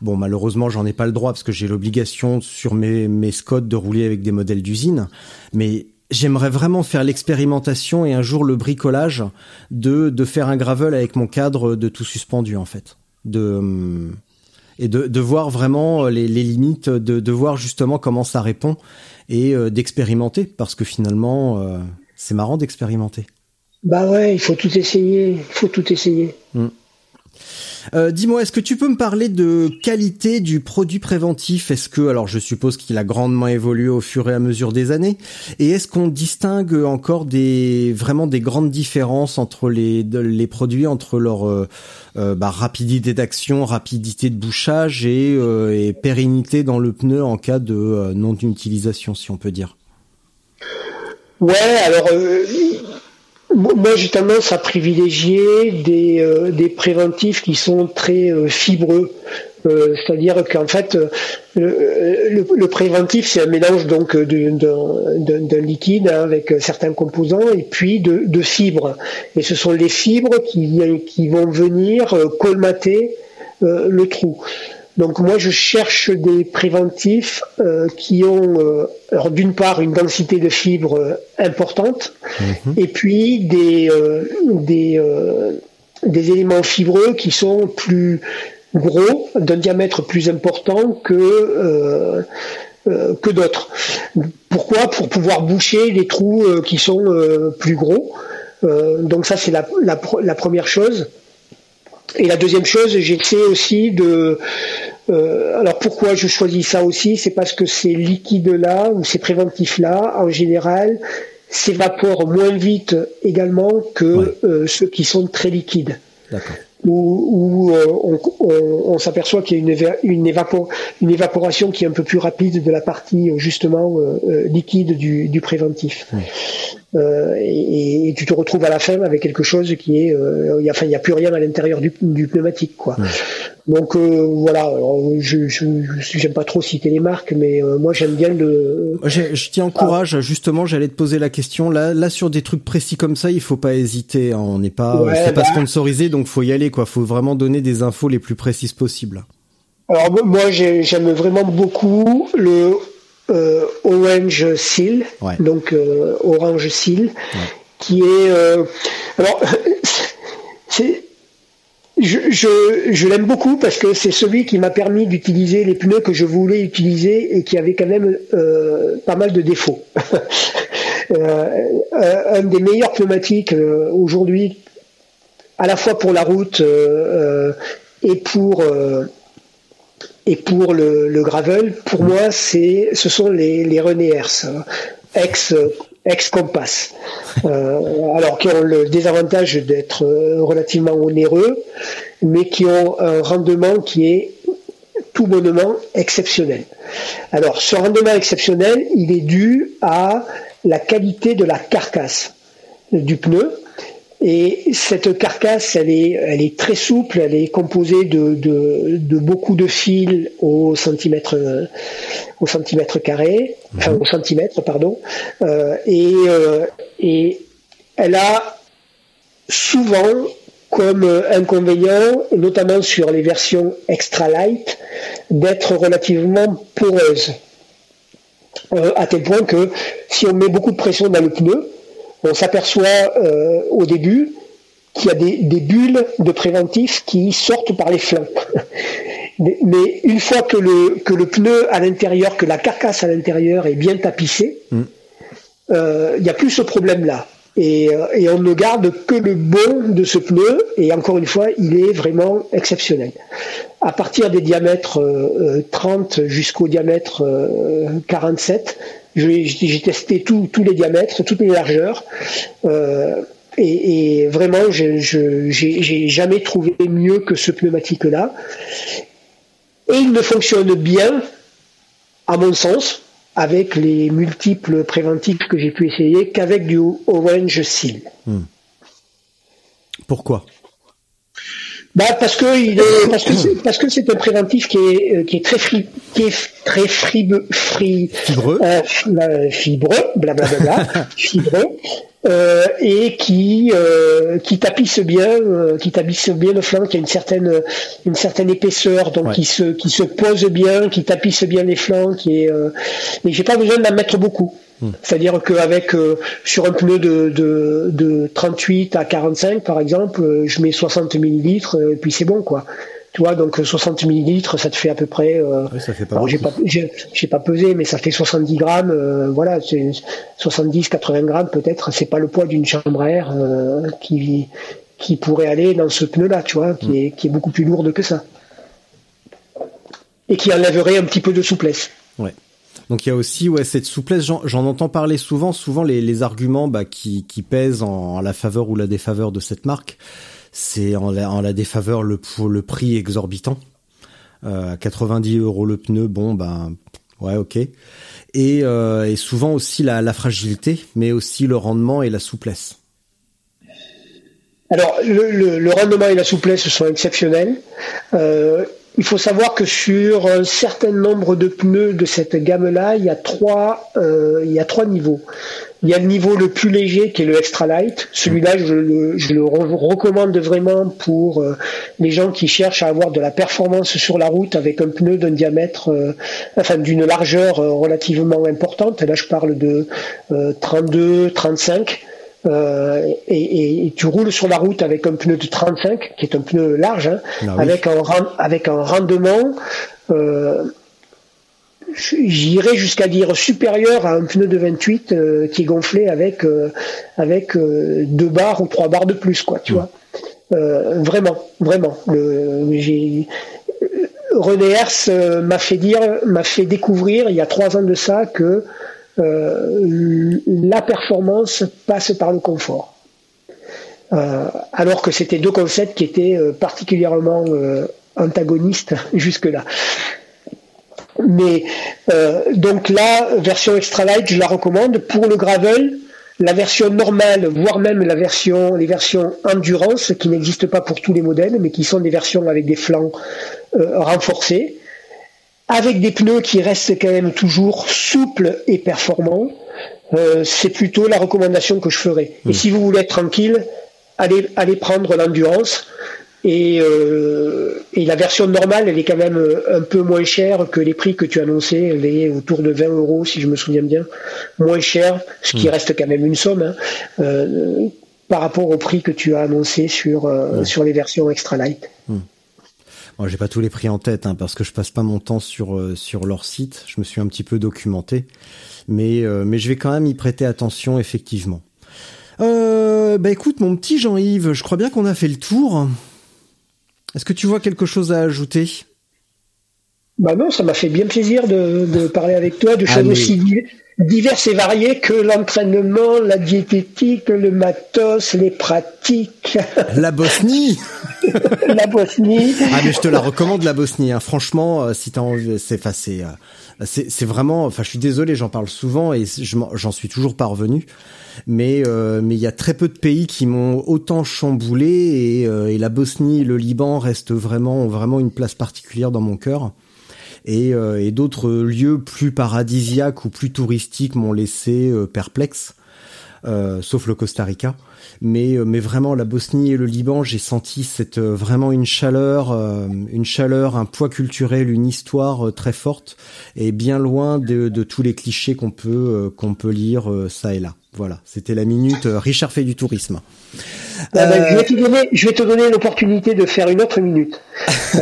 Bon, malheureusement, j'en ai pas le droit parce que j'ai l'obligation sur mes mes Scott de rouler avec des modèles d'usine. Mais j'aimerais vraiment faire l'expérimentation et un jour le bricolage de de faire un gravel avec mon cadre de tout suspendu en fait. De et de, de voir vraiment les, les limites de, de voir justement comment ça répond et euh, d'expérimenter parce que finalement euh, c'est marrant d'expérimenter. Bah ouais il faut tout essayer il faut tout essayer. Mm. Euh, dis-moi, est-ce que tu peux me parler de qualité du produit préventif? Est-ce que, alors je suppose qu'il a grandement évolué au fur et à mesure des années, et est-ce qu'on distingue encore des vraiment des grandes différences entre les les produits entre leur euh, euh, bah, rapidité d'action, rapidité de bouchage et, et, pérennité dans le pneu en cas de non utilisation, si on peut dire? Ouais, alors moi, j'ai tendance à privilégier des, euh, des préventifs qui sont très euh, fibreux. Euh, c'est-à-dire qu'en fait, le, le, préventif, c'est un mélange donc d'un liquide avec certains composants et puis de, de, fibres. Et ce sont les fibres qui, qui vont venir colmater le trou. Donc moi je cherche des préventifs euh, qui ont euh, d'une part une densité de fibres euh, importante mhm. et puis des des, des éléments fibreux qui sont plus gros, d'un diamètre plus important que que d'autres. Pourquoi? Pour pouvoir boucher les trous qui sont plus gros. donc ça c'est la, la, la première chose. Et la deuxième chose, j'essaie aussi de. Euh, alors pourquoi je choisis ça aussi C'est parce que ces liquides-là ou ces préventifs-là, en général, s'évaporent moins vite également que euh, ceux qui sont très liquides. Où, euh, on, s'aperçoit qu'il y a une, une, évaporation qui est un peu plus rapide de la partie justement liquide du, préventif. Euh, et, tu te retrouves à la fin avec quelque chose qui est, euh, enfin, il n'y a plus rien à l'intérieur du, pneumatique, quoi. Donc euh, voilà, je j'aime pas trop citer les marques, mais moi j'aime bien le. Je t'y encourage, justement, j'allais te poser la question. Là, là sur des trucs précis comme ça, il faut pas hésiter. Hein. on n'est pas, c'est pas bah. sponsorisé, donc faut y aller, quoi. Faut vraiment donner des infos les plus précises possibles. Alors moi j'aime vraiment beaucoup le euh, Orange Seal, donc euh, Orange Seal, qui est euh, alors c'est je, je, l'aime beaucoup parce que c'est celui qui m'a permis d'utiliser les pneus que je voulais utiliser et qui avait quand même pas mal de défauts. un des meilleurs pneumatiques aujourd'hui, à la fois pour la route et pour et pour le, gravel, pour moi, c'est, ce sont les, les ex, ex Compass. Euh, alors qui ont le désavantage d'être euh, relativement onéreux, mais qui ont un rendement qui est tout bonnement exceptionnel. Alors, ce rendement exceptionnel, il est dû à la qualité de la carcasse du pneu, et cette carcasse, elle est, elle est très souple, elle est composée de, de, de beaucoup de fils au centimètre, au centimètre carré, enfin au centimètre, pardon, euh, et, euh, et elle a souvent comme inconvénient, notamment sur les versions extra light, d'être relativement poreuse. euh, à tel point que si on met beaucoup de pression dans le pneu, on s'aperçoit euh, au début qu'il y a des, des, bulles de préventif qui sortent par les flancs. Mais une fois que le, que le pneu à l'intérieur, que la carcasse à l'intérieur est bien tapissée, mm. euh, il n'y a plus ce problème-là. Et, euh, et, on ne garde que le bon de ce pneu, et encore une fois, il est vraiment exceptionnel. À partir des diamètres euh, 30 jusqu'au diamètre 47, j'ai testé tous les diamètres, toutes les largeurs. Euh, et, et, vraiment, j'ai jamais trouvé mieux que ce pneumatique-là. Et il ne fonctionne bien, à mon sens, avec les multiples préventifs que j'ai pu essayer, qu'avec du Orange Seal. Hmm. Pourquoi? Bah parce que il est parce que c'est, parce que c'est un préventif qui est euh, qui est très fri, qui est très fribe, fri, fibreux. euh, fibreux blablabla fibreux euh, et qui euh, qui tapisse bien euh, qui tapisse bien le flanc qui a une certaine une certaine épaisseur. Donc qui se qui se pose bien qui tapisse bien les flancs qui est euh, et j'ai pas besoin d'en mettre beaucoup C'est-à-dire qu'avec euh, sur un pneu de, de, de, 38 à 45 par exemple, euh, je mets 60 millilitres euh, et puis c'est bon quoi. Tu vois, donc 60 millilitres, ça te fait à peu près. oui, ça fait pas. j'ai pas, j'ai, pas pesé, mais ça fait 70 grammes. voilà, c'est 70-80 grammes peut-être. C'est pas le poids d'une chambre à air qui qui pourrait aller dans ce pneu-là, tu vois, qui est qui est beaucoup plus lourde que ça et qui enlèverait un petit peu de souplesse. Ouais. Donc il y a aussi ouais cette souplesse. J'en entends parler souvent. Souvent les, arguments bah, qui, pèsent en, la faveur ou la défaveur de cette marque, c'est en la, défaveur le le prix exorbitant. Euh, 90 euros le pneu, bon ben ouais ok. Et, euh, souvent aussi la, fragilité, mais aussi le rendement et la souplesse. Alors, le, rendement et la souplesse sont exceptionnels. Euh, il faut savoir que sur un certain nombre de pneus de cette gamme-là, il y a trois, euh, il y a trois niveaux. Il y a le niveau le plus léger qui est le extra light. Celui-là, je le, je le recommande vraiment pour euh, les gens qui cherchent à avoir de la performance sur la route avec un pneu d'un diamètre, euh, enfin d'une largeur euh, relativement importante. Là, je parle de 32, 35. Euh, et, et, tu roules sur la route avec un pneu de 35, qui est un pneu large, hein, ah avec, un, avec un rendement, euh, j'irais jusqu'à dire supérieur à un pneu de 28 euh, qui est gonflé avec, euh, avec deux barres ou trois barres de plus, quoi, tu hmm. vois. vraiment, vraiment. Le, René Hers m'a fait dire, m'a fait découvrir il y a trois ans de ça que euh, la performance passe par le confort. Euh, alors que c'était deux concepts qui étaient euh, particulièrement antagonistes jusque-là. Mais donc la version extra light, je la recommande. Pour le gravel, la version normale, voire même les versions endurance, qui n'existent pas pour tous les modèles, mais qui sont des versions avec des flancs renforcés, avec des pneus qui restent quand même toujours souples et performants, euh, c'est plutôt la recommandation que je ferais. Et hmm. si vous voulez être tranquille, allez, allez prendre l'endurance. Et, euh, et, la version normale, elle est quand même un peu moins chère que les prix que tu annonçais. Elle est autour de 20 euros, si je me souviens bien. Moins cher, ce qui hmm. reste quand même une somme, hein, euh, par rapport au prix que tu as annoncé sur, euh, sur les versions extra light. Hmm j'ai pas tous les prix en tête hein, parce que je passe pas mon temps sur euh, sur leur site. Je me suis un petit peu documenté, mais euh, mais je vais quand même y prêter attention effectivement. Euh, bah écoute mon petit Jean-Yves, je crois bien qu'on a fait le tour. Est-ce que tu vois quelque chose à ajouter? Bah non, ça m'a fait bien plaisir de, de parler avec toi de choses aussi diverses et variées que l'entraînement, la diététique, le matos, les pratiques. La Bosnie La Bosnie. Ah mais je te la recommande la Bosnie. Hein. Franchement, euh, si t'as envie, c'est euh, c'est c'est vraiment. Enfin, je suis désolé, j'en parle souvent et j'en suis toujours pas revenu. Mais euh, mais il y a très peu de pays qui m'ont autant chamboulé et, et la Bosnie, le Liban restent vraiment vraiment une place particulière dans mon cœur et, euh, et d'autres lieux plus paradisiaques ou plus touristiques m'ont laissé euh, perplexe. euh, sauf le Costa Rica. Mais euh, mais vraiment la Bosnie et le Liban, j'ai senti cette euh, vraiment une chaleur, une chaleur, un poids culturel, une histoire très forte et bien loin de, de tous les clichés qu'on peut qu'on peut lire ça et là. Voilà, c'était la minute Richard fait du tourisme. Ah ben, je vais te donner, je vais te donner l'opportunité de faire une autre minute.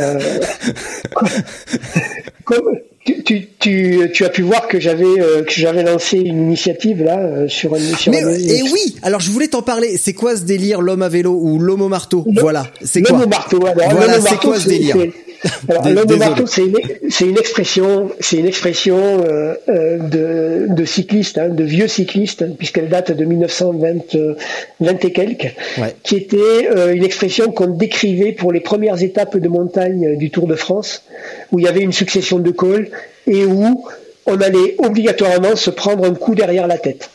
comme, tu, tu, tu, as pu voir que j'avais euh, que j'avais lancé une initiative là euh, sur une sur Mais, Et oui, alors je voulais t'en parler. C'est quoi ce délire l'homme à vélo ou l'homme au marteau? Voilà, c'est quoi? L'homme au marteau. voilà, c'est quoi ce délire? Alors, l'homme au marteau, c'est une, expression, c'est une expression euh, de, de cyclistes, hein, de vieux cyclistes, puisqu'elle date de 1920 20 et quelques, qui était une expression qu'on décrivait pour les premières étapes de montagne du Tour de France, où il y avait une succession de cols et où on allait obligatoirement se prendre un coup derrière la tête.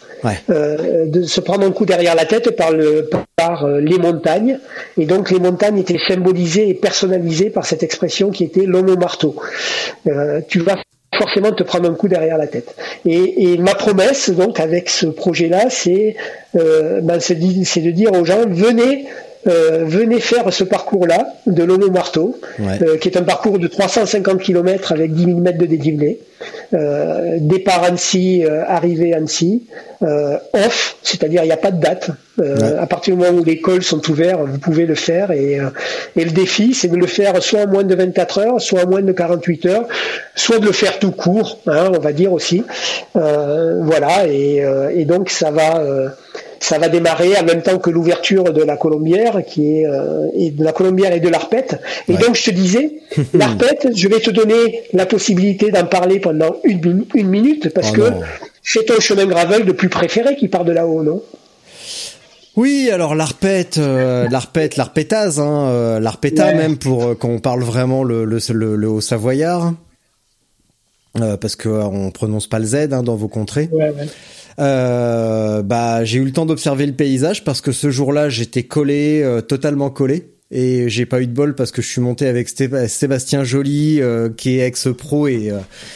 Euh, de se prendre un coup derrière la tête par, euh, les montagnes. Et donc les montagnes étaient symbolisées et personnalisées par cette expression qui était l'homme au marteau. Euh, tu vas forcément te prendre un coup derrière la tête. Et, ma promesse, donc, avec ce projet-là, c'est ben, c'est de dire aux gens, venez euh, venez faire ce parcours-là de l'Homo Marteau, euh, qui est un parcours de 350 km avec 10 000 mètres de dénivelé. Euh, départ Annecy, euh, arrivée Annecy, off, c'est-à-dire il n'y a pas de date. À partir du moment où les cols sont ouverts, vous pouvez le faire. Et, et le défi, c'est de le faire soit en moins de 24 heures, soit en moins de 48 heures, soit de le faire tout court, hein, on va dire aussi. voilà, et, et, donc ça va ça va démarrer en même temps que l'ouverture de la Colombière, qui est euh, et de la Colombière et de l'Arpette. Et donc je te disais, l'Arpette, je vais te donner la possibilité d'en parler pendant une, une minute parce oh que c'est ton chemin gravel le plus préféré qui part de là-haut, non? Oui, alors l'arpète, euh, l'arpète, l'arpétase, hein, euh, l'arpéta même pour euh, quand on parle vraiment le, le, le, haut savoyard, parce que on prononce pas le Z hein, dans vos contrées. Ouais, ouais. Euh, bah j'ai eu le temps d'observer le paysage parce que ce jour-là j'étais collé, euh, totalement collé. Et j'ai pas eu de bol parce que je suis monté avec Sébastien Joly, euh, qui est ex-pro et,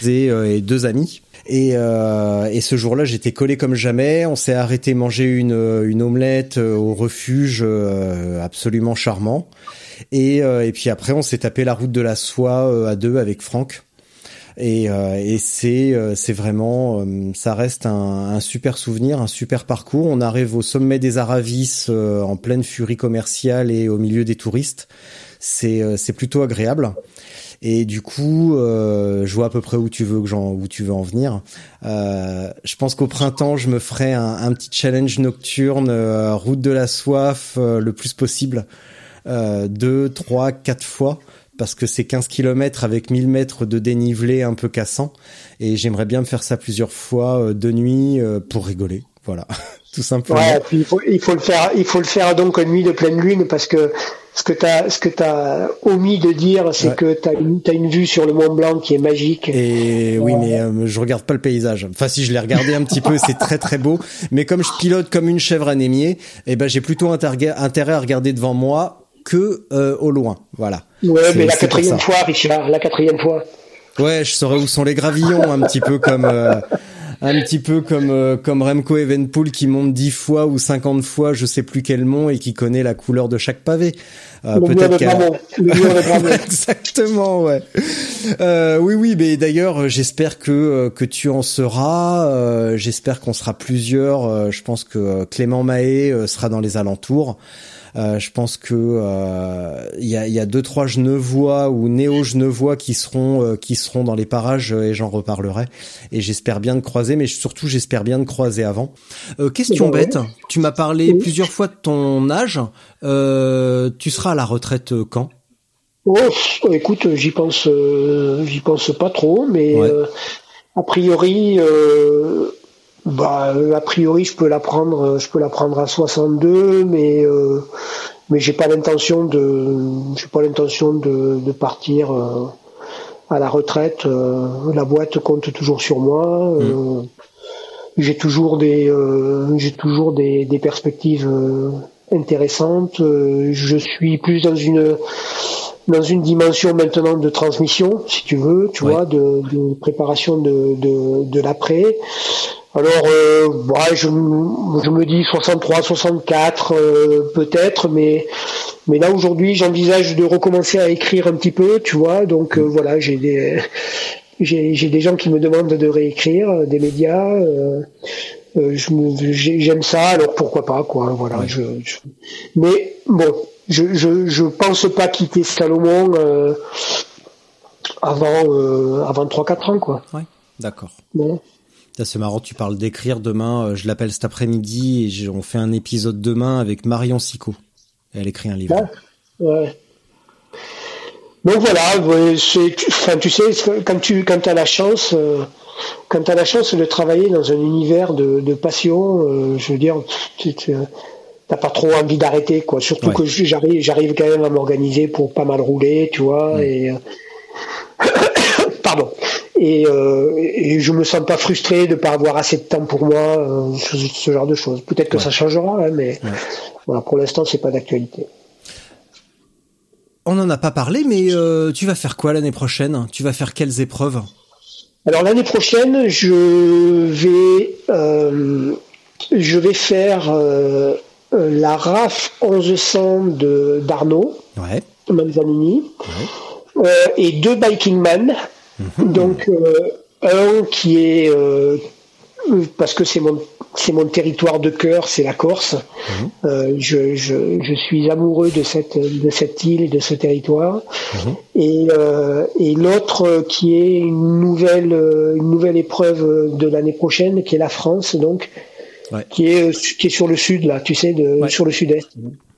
et, deux amis. Et, et ce jour-là, j'étais collé comme jamais. On s'est arrêté manger une, une omelette au refuge, absolument charmant. Et, et puis après, on s'est tapé la route de la soie à deux avec Franck. Et, euh, et c'est euh, c'est vraiment euh, ça reste un, un, super souvenir, un super parcours. On arrive au sommet des Aravis en pleine furie commerciale et au milieu des touristes. C'est c'est plutôt agréable. Et du coup, euh, je vois à peu près où tu veux que où tu veux en venir. Euh, je pense qu'au printemps, je me ferai un, un petit challenge nocturne, route de la soif, le plus possible, deux, trois, quatre fois parce que c'est 15 km avec 1000 mètres de dénivelé un peu cassant et j'aimerais bien me faire ça plusieurs fois euh, de nuit euh, pour rigoler. Voilà, tout simplement. Ouais, puis il faut, il faut le faire, il faut le faire donc en nuit de pleine lune parce que ce que tu as, ce que as omis de dire, c'est que tu as une, as une vue sur le Mont Blanc qui est magique. Et oui, mais euh, je regarde pas le paysage. Enfin, si je l'ai regardé un petit peu, c'est très très beau. Mais comme je pilote comme une chèvre anémiée, eh ben j'ai plutôt intérêt à regarder devant moi que euh, au loin. Voilà. Ouais, mais la quatrième fois, Richard, la quatrième fois. Ouais, je saurais où sont les gravillons, un petit peu comme. Euh, un petit peu comme euh, comme Remco Evenpool qui monte dix fois ou cinquante fois, je sais plus quel mont et qui connaît la couleur de chaque pavé. Euh, peut-être Exactement, ouais. Euh, oui, oui, mais d'ailleurs, j'espère que que tu en seras. j'espère qu'on sera plusieurs. je pense que Clément Mahé sera dans les alentours. Euh, je pense que euh, il y, a, y a deux trois Genevois ou néo Genevois qui seront euh, qui seront dans les parages et j'en reparlerai. Et j'espère bien de croiser, mais surtout j'espère bien de croiser avant. question bête, tu m'as parlé plusieurs fois de ton âge. tu seras à la retraite quand? Oh, écoute, j'y pense, j'y pense pas trop, mais a priori, bah, euh, a priori, je peux la prendre, euh, je peux la prendre à 62, mais euh, mais j'ai pas l'intention de, j'ai pas l'intention de, de partir euh, à la retraite. la boîte compte toujours sur moi. Mm. j'ai toujours des, j'ai toujours des, des perspectives intéressantes. je suis plus dans une dans une dimension maintenant de transmission, si tu veux, tu vois, de, de préparation de, de, de l'après. Alors, euh, ouais, je, me dis 63, 64 euh, peut-être, mais mais là aujourd'hui, j'envisage de recommencer à écrire un petit peu, tu vois. Donc euh, voilà, j'ai des j'ai j'ai des gens qui me demandent de réécrire, euh, des médias. euh, euh, j'aime ça, alors pourquoi pas, quoi. Voilà. Je, je- mais bon, je je je pense pas quitter Salomon euh, avant euh, avant 3-4 ans, quoi. Ouais. D'accord. Bon. C'est marrant, tu parles d'écrire demain. euh, Je l'appelle cet après-midi et on fait un épisode demain avec Marion Sicot. Elle écrit un livre. Ouais. ouais. Donc voilà, ouais, c'est, enfin, tu sais, quand tu quand as la chance, euh, quand tu as la chance de travailler dans un univers de, de passion, euh, je veux dire, tu n'as pas trop envie d'arrêter, quoi. Surtout Ouais. que j'arrive, j'arrive quand même à m'organiser pour pas mal rouler, tu vois, et euh, pardon. Et, euh, et je me sens pas frustré de pas avoir assez de temps pour moi, euh, ce, ce genre de choses. Peut-être que Ouais. ça changera, hein, mais voilà, pour l'instant, c'est pas d'actualité. On n'en a pas parlé, mais euh, tu vas faire quoi l'année prochaine? Tu vas faire quelles épreuves? Alors l'année prochaine, je vais, euh, je vais faire la RAF 1100 de d'Arnaud Ouais. Manzanini euh, et deux Biking Man. Donc euh, un qui est euh, parce que c'est mon c'est mon territoire de cœur, c'est la Corse. Euh, je, je, je suis amoureux de cette de cette île et de ce territoire. Et, euh, et l'autre euh, qui est une nouvelle euh, une nouvelle épreuve de l'année prochaine, qui est la France, donc Ouais. qui est qui est sur le sud là, tu sais, de, Ouais. sur le sud-est.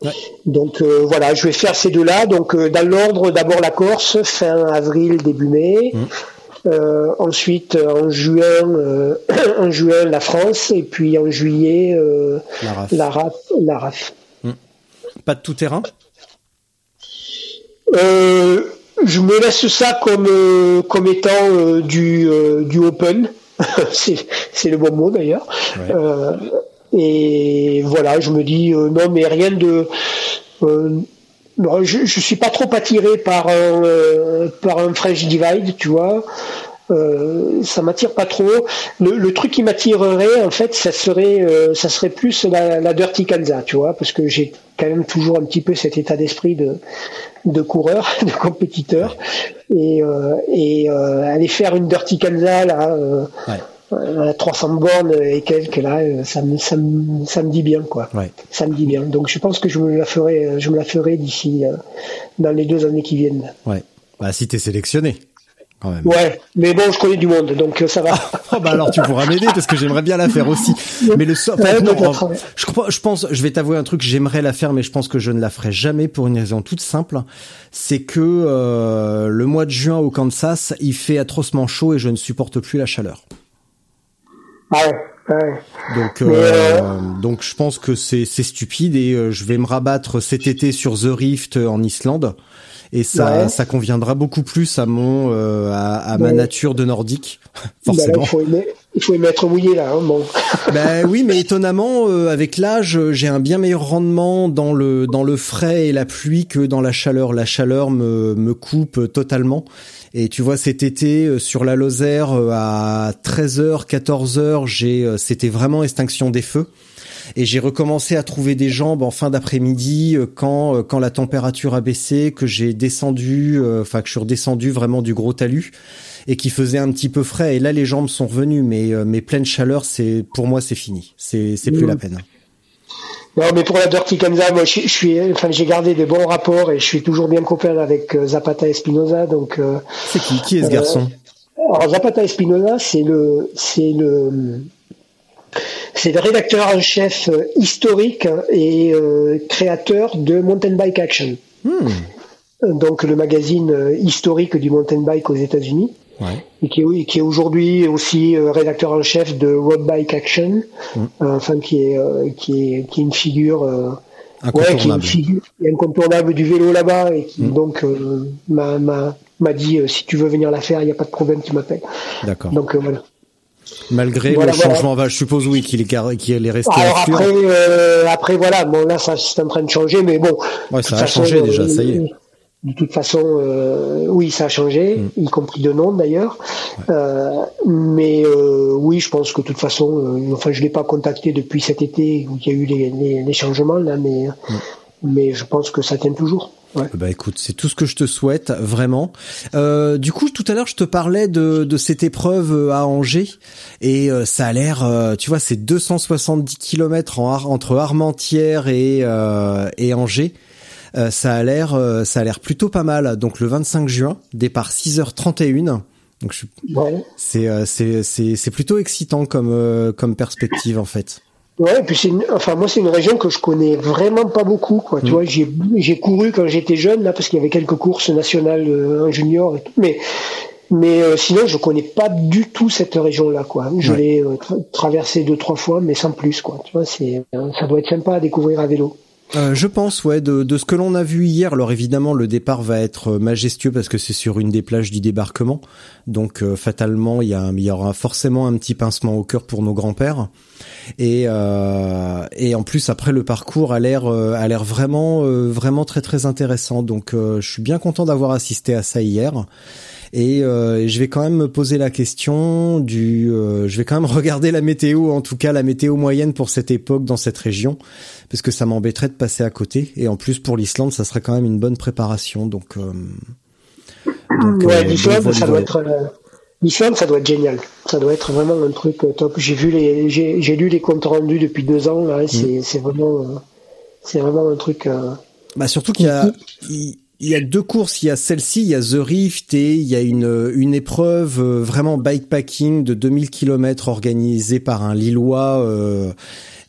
Ouais. Donc euh, voilà, je vais faire ces deux-là. Donc euh, dans l'ordre, d'abord la Corse, fin avril, début mai. Euh, ensuite, en juin, en juin, la France, et puis en juillet, La RAF. la RAF. La RAF. Pas de tout terrain? Je me laisse ça comme comme étant du du open. c'est c'est le bon mot d'ailleurs. Ouais. Euh, et voilà, je me dis euh, non mais rien de euh, non, je, je suis pas trop attiré par un euh, par un French Divide, tu vois. Euh, ça m'attire pas trop. Le, le truc qui m'attirerait, en fait, ça serait, euh, ça serait plus la, la Dirty Kanza, tu vois, parce que j'ai quand même toujours un petit peu cet état d'esprit de, de coureur, de compétiteur, et, euh, et euh, aller faire une Dirty Kanza là, Ouais. à 300 bornes et quelques là, ça me, ça me, ça me dit bien quoi. Ouais. Ça me dit bien. Donc je pense que je me la ferai, je me la ferai d'ici dans les deux années qui viennent. Ouais. Bah si t'es sélectionné, quand même. Ouais, mais bon, je connais du monde, donc euh, ça va. Oh, bah alors tu pourras m'aider parce que j'aimerais bien la faire aussi. Mais le so- enfin, Ouais, non, peut-être, en- ouais. je pense, je vais t'avouer un truc, j'aimerais la faire, mais je pense que je ne la ferai jamais pour une raison toute simple, c'est que euh, le mois de juin au Kansas, il fait atrocement chaud et je ne supporte plus la chaleur. Ah ouais, ouais. Donc, Mais, euh, donc je pense que c'est c'est stupide et euh, je vais me rabattre cet été sur The Rift euh, en Islande et ça Ouais. ça conviendra beaucoup plus à mon euh, à, à ma nature de nordique Bah là, forcément. il faut aimer, il faut aimer être mouillé là. Hein, bon. Ben oui, mais étonnamment, euh, avec l'âge, j'ai un bien meilleur rendement dans le dans le frais et la pluie que dans la chaleur. La chaleur me me coupe totalement. Et tu vois, cet été euh, sur la Lozère euh, à 13h, 14h, j'ai euh, c'était vraiment extinction des feux. Et j'ai recommencé à trouver des jambes en fin d'après-midi euh, quand euh, quand la température a baissé, que j'ai descendu, euh, enfin que je suis redescendu vraiment du gros talus et qui faisait un petit peu frais. Et là, les jambes sont revenues, mais mais pleine chaleur, c'est pour moi c'est fini. C'est c'est plus Mhm. la peine. Non, mais pour la Dirty Kanza, moi, je, je suis, enfin, j'ai gardé des bons rapports et je suis toujours bien copain avec Zapata Espinoza. Donc, euh, C'est qui? Qui est ce garçon? alors Zapata Espinoza, c'est le, c'est le, c'est le rédacteur en chef euh, historique et euh, créateur de Mountain Bike Action. Hmm. Donc le magazine euh, historique du mountain bike aux États-Unis. Ouais. et qui est, qui est aujourd'hui aussi euh, rédacteur en chef de Road Bike Action, Mm. euh, enfin qui est euh, qui est qui est une figure euh, ouais, qui est une Incontournable. figure incontournable du vélo là-bas et qui Mm. donc euh, m'a m'a m'a dit euh, si tu veux venir la faire, il n'y a pas de problème, tu m'appelles. D'accord. Donc euh, voilà. Malgré voilà, le voilà. changement, bah, je suppose oui qu'il est est resté Alors après euh, après voilà, bon là ça c'est en train de changer, mais bon. Ouais, ça a changé déjà, ça y est. de toute façon, euh, oui, ça a changé, mm. y compris de nom d'ailleurs. Euh, mais euh, oui, je pense que de toute façon, enfin, je l'ai pas contacté depuis cet été où il y a eu les, les, changements là, mais mm. mais je pense que ça tient toujours. Ouais. Bah écoute, c'est tout ce que je te souhaite vraiment. du coup, tout à l'heure, je te parlais de, de cette épreuve à Angers et ça a l'air, tu vois, c'est 270 km en, entre Armentières et, et Angers. Euh, ça a l'air euh, ça a l'air plutôt pas mal. Donc le 25 juin, départ 6h31. Donc je... c'est euh, c'est c'est c'est plutôt excitant comme comme perspective en fait. Ouais, et puis c'est enfin moi c'est une région que je connais vraiment pas beaucoup quoi. Tu mm. vois, j'ai j'ai couru quand j'étais jeune là parce qu'il y avait quelques courses nationales en junior et tout, mais mais sinon je connais pas du tout cette région là quoi. Je l'ai traversée deux trois fois mais sans plus quoi. Tu vois, c'est ça doit être sympa à découvrir à vélo. Euh, je pense, ouais, de, ce que l'on a vu hier. Alors évidemment, le départ va être majestueux parce que c'est sur une des plages du débarquement. Donc euh, fatalement, il y, aura forcément un petit pincement au cœur pour nos grands-pères. Et, euh, et en plus, après, le parcours a l'air a l'air vraiment vraiment très très intéressant. Donc je suis bien content d'avoir assisté à ça hier. Et euh, je vais quand même me poser la question du, euh, je vais quand même regarder la météo, en tout cas la météo moyenne pour cette époque dans cette région, parce que ça m'embêterait de passer à côté. Et en plus pour l'Islande, ça serait quand même une bonne préparation. Donc, euh, ouais, l'Islande, ça doit être. L'Islande, ça doit être génial. Ça doit être vraiment un truc top. J'ai vu les, j'ai lu les comptes rendus depuis deux ans. Là, c'est, mm. c'est vraiment, c'est vraiment un truc. Bah surtout qu'il y a, il y a deux courses, il y a celle-ci, il y a The Rift et il y a une, une épreuve euh, vraiment bikepacking de 2000 km organisée par un Lillois, euh,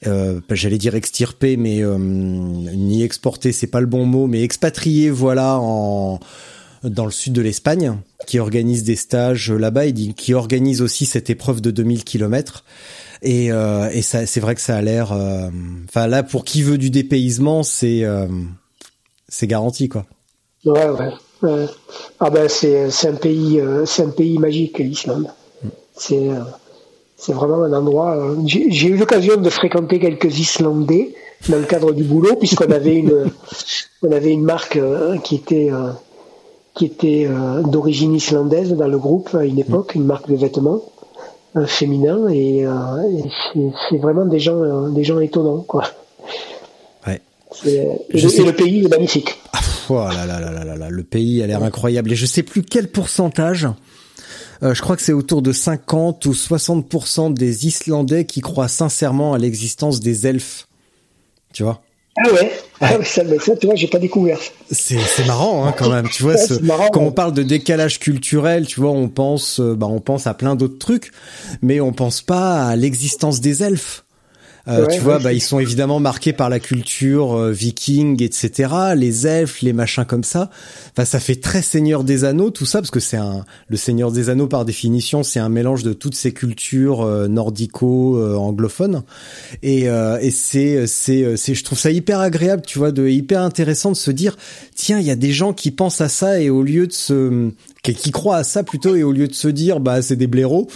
euh, j'allais dire extirpé, mais euh, ni exporté, c'est pas le bon mot, mais expatrié, voilà, en dans le sud de l'Espagne, qui organise des stages là-bas et qui organise aussi cette épreuve de 2000 km. Et, euh, et ça, c'est vrai que ça a l'air. Enfin là, pour qui veut du dépaysement, c'est c'est garanti quoi. Ouais, ouais. Ah ben c'est c'est un pays euh, c'est un pays magique l'Islande. C'est euh, c'est vraiment un endroit. Euh, j'ai eu l'occasion de fréquenter quelques Islandais dans le cadre du boulot puisqu'on avait une on avait une marque qui était qui était d'origine islandaise dans le groupe à une époque, une marque de vêtements féminin et, et c'est vraiment des gens des gens étonnants quoi. Et, le pays est magnifique. Oh là là là là là le pays a l'air incroyable et je sais plus quel pourcentage. Euh, je crois que c'est autour de 50 ou 60% des Islandais qui croient sincèrement à l'existence des elfes. Tu vois? Ah ouais, ah ça, tu vois, j'ai pas découvert. C'est c'est marrant hein, quand même, tu vois. ce, quand on parle de décalage culturel, tu vois, on pense, euh, bah, on pense à plein d'autres trucs, mais on pense pas à l'existence des elfes. Euh, tu vois, bah, ils sont évidemment marqués par la culture euh, viking, etc. Les elfes, les machins comme ça. Enfin, ça fait très Seigneur des Anneaux, tout ça, parce que c'est un le Seigneur des Anneaux par définition, c'est un mélange de toutes ces cultures euh, nordico-anglophones. Et, et c'est c'est c'est, je trouve ça hyper agréable, tu vois, de hyper intéressant de se dire, tiens, il y a des gens qui pensent à ça et au lieu de se qui, qui croient à ça plutôt et au lieu de se dire, bah c'est des blaireaux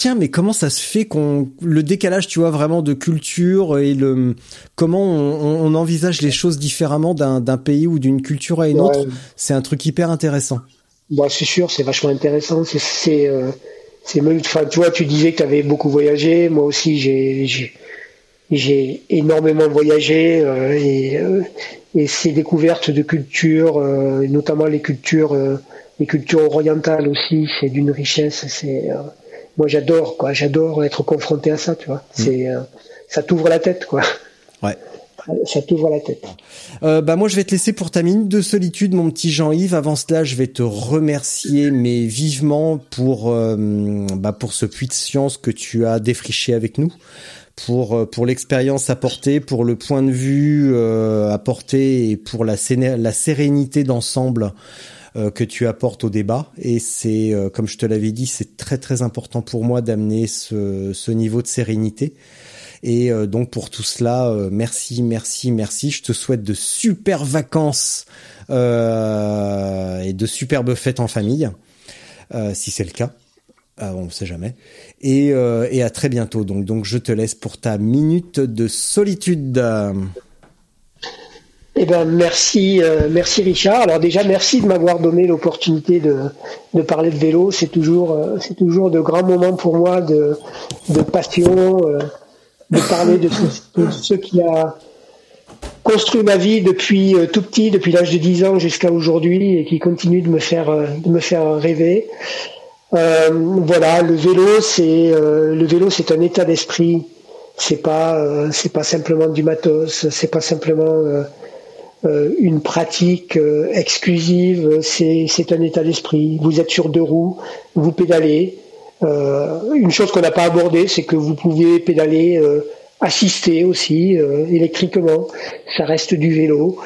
tiens, mais comment ça se fait qu'on le décalage, tu vois, vraiment de culture et le comment on, envisage les choses différemment d'un pays ou d'une culture à une autre, c'est un truc hyper intéressant. Bah, c'est sûr, c'est vachement intéressant. C'est c'est euh, enfin, tu vois, tu disais que tu avais beaucoup voyagé. Moi aussi, j'ai j'ai énormément voyagé euh, et, euh, et ces découvertes de culture, notamment les cultures, les cultures orientales aussi, c'est d'une richesse. C'est moi j'adore quoi, j'adore être confronté à ça, tu vois. Mm. C'est euh, ça t'ouvre la tête quoi. Ouais. Ça t'ouvre la tête. Euh, bah moi je vais te laisser pour ta minute de solitude mon petit Jean-Yves. Avant cela, je vais te remercier mais vivement pour euh, bah, pour ce puits de science que tu as défriché avec nous pour pour l'expérience apportée, pour le point de vue euh, apporté et pour la, la sérénité d'ensemble que tu apportes au débat. Et c'est, euh, comme je te l'avais dit, c'est très très important pour moi d'amener ce, ce niveau de sérénité. Et euh, donc pour tout cela, merci, merci, merci. Je te souhaite de super vacances et de superbes fêtes en famille, si c'est le cas. on ne sait jamais. Et, et à très bientôt. Donc, donc je te laisse pour ta minute de solitude. Eh ben merci, euh, merci Richard. Alors déjà merci de m'avoir donné l'opportunité de, parler de vélo. C'est toujours, euh, c'est toujours de grands moments pour moi de, passion, euh, de parler de ce, qui a construit ma vie depuis tout petit, depuis l'âge de 10 ans jusqu'à aujourd'hui, et qui continue de me faire, de me faire rêver. voilà, le vélo, c'est le vélo, c'est un état d'esprit. C'est pas, c'est pas simplement du matos. C'est pas simplement une pratique euh, exclusive, c'est un état d'esprit. Vous êtes sur deux roues, vous pédalez. Euh, une chose qu'on n'a pas abordée, c'est que vous pouvez pédaler assister aussi électriquement. Ça reste du vélo.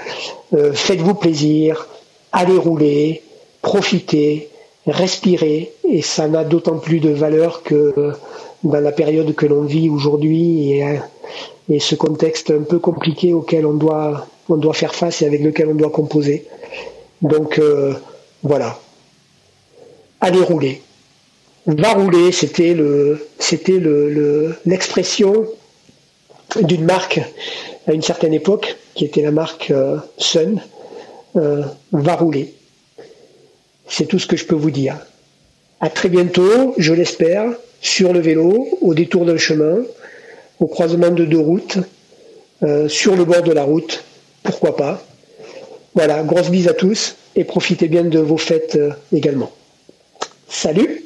Faites-vous plaisir, allez rouler, profitez, respirez. Et ça n'a d'autant plus de valeur que dans la période que l'on vit aujourd'hui et, et ce contexte un peu compliqué auquel on doit on doit faire face et avec lequel on doit composer. Donc euh, voilà. Allez rouler. Va rouler, c'était le, c'était le, l'expression d'une marque à une certaine époque, qui était la marque euh, Sun. Euh, va rouler. C'est tout ce que je peux vous dire. À très bientôt, je l'espère, sur le vélo, au détour d'un chemin, au croisement de deux routes, sur le bord de la route, pourquoi pas. Voilà, grosse bise à tous et profitez bien de vos fêtes euh, également. Salut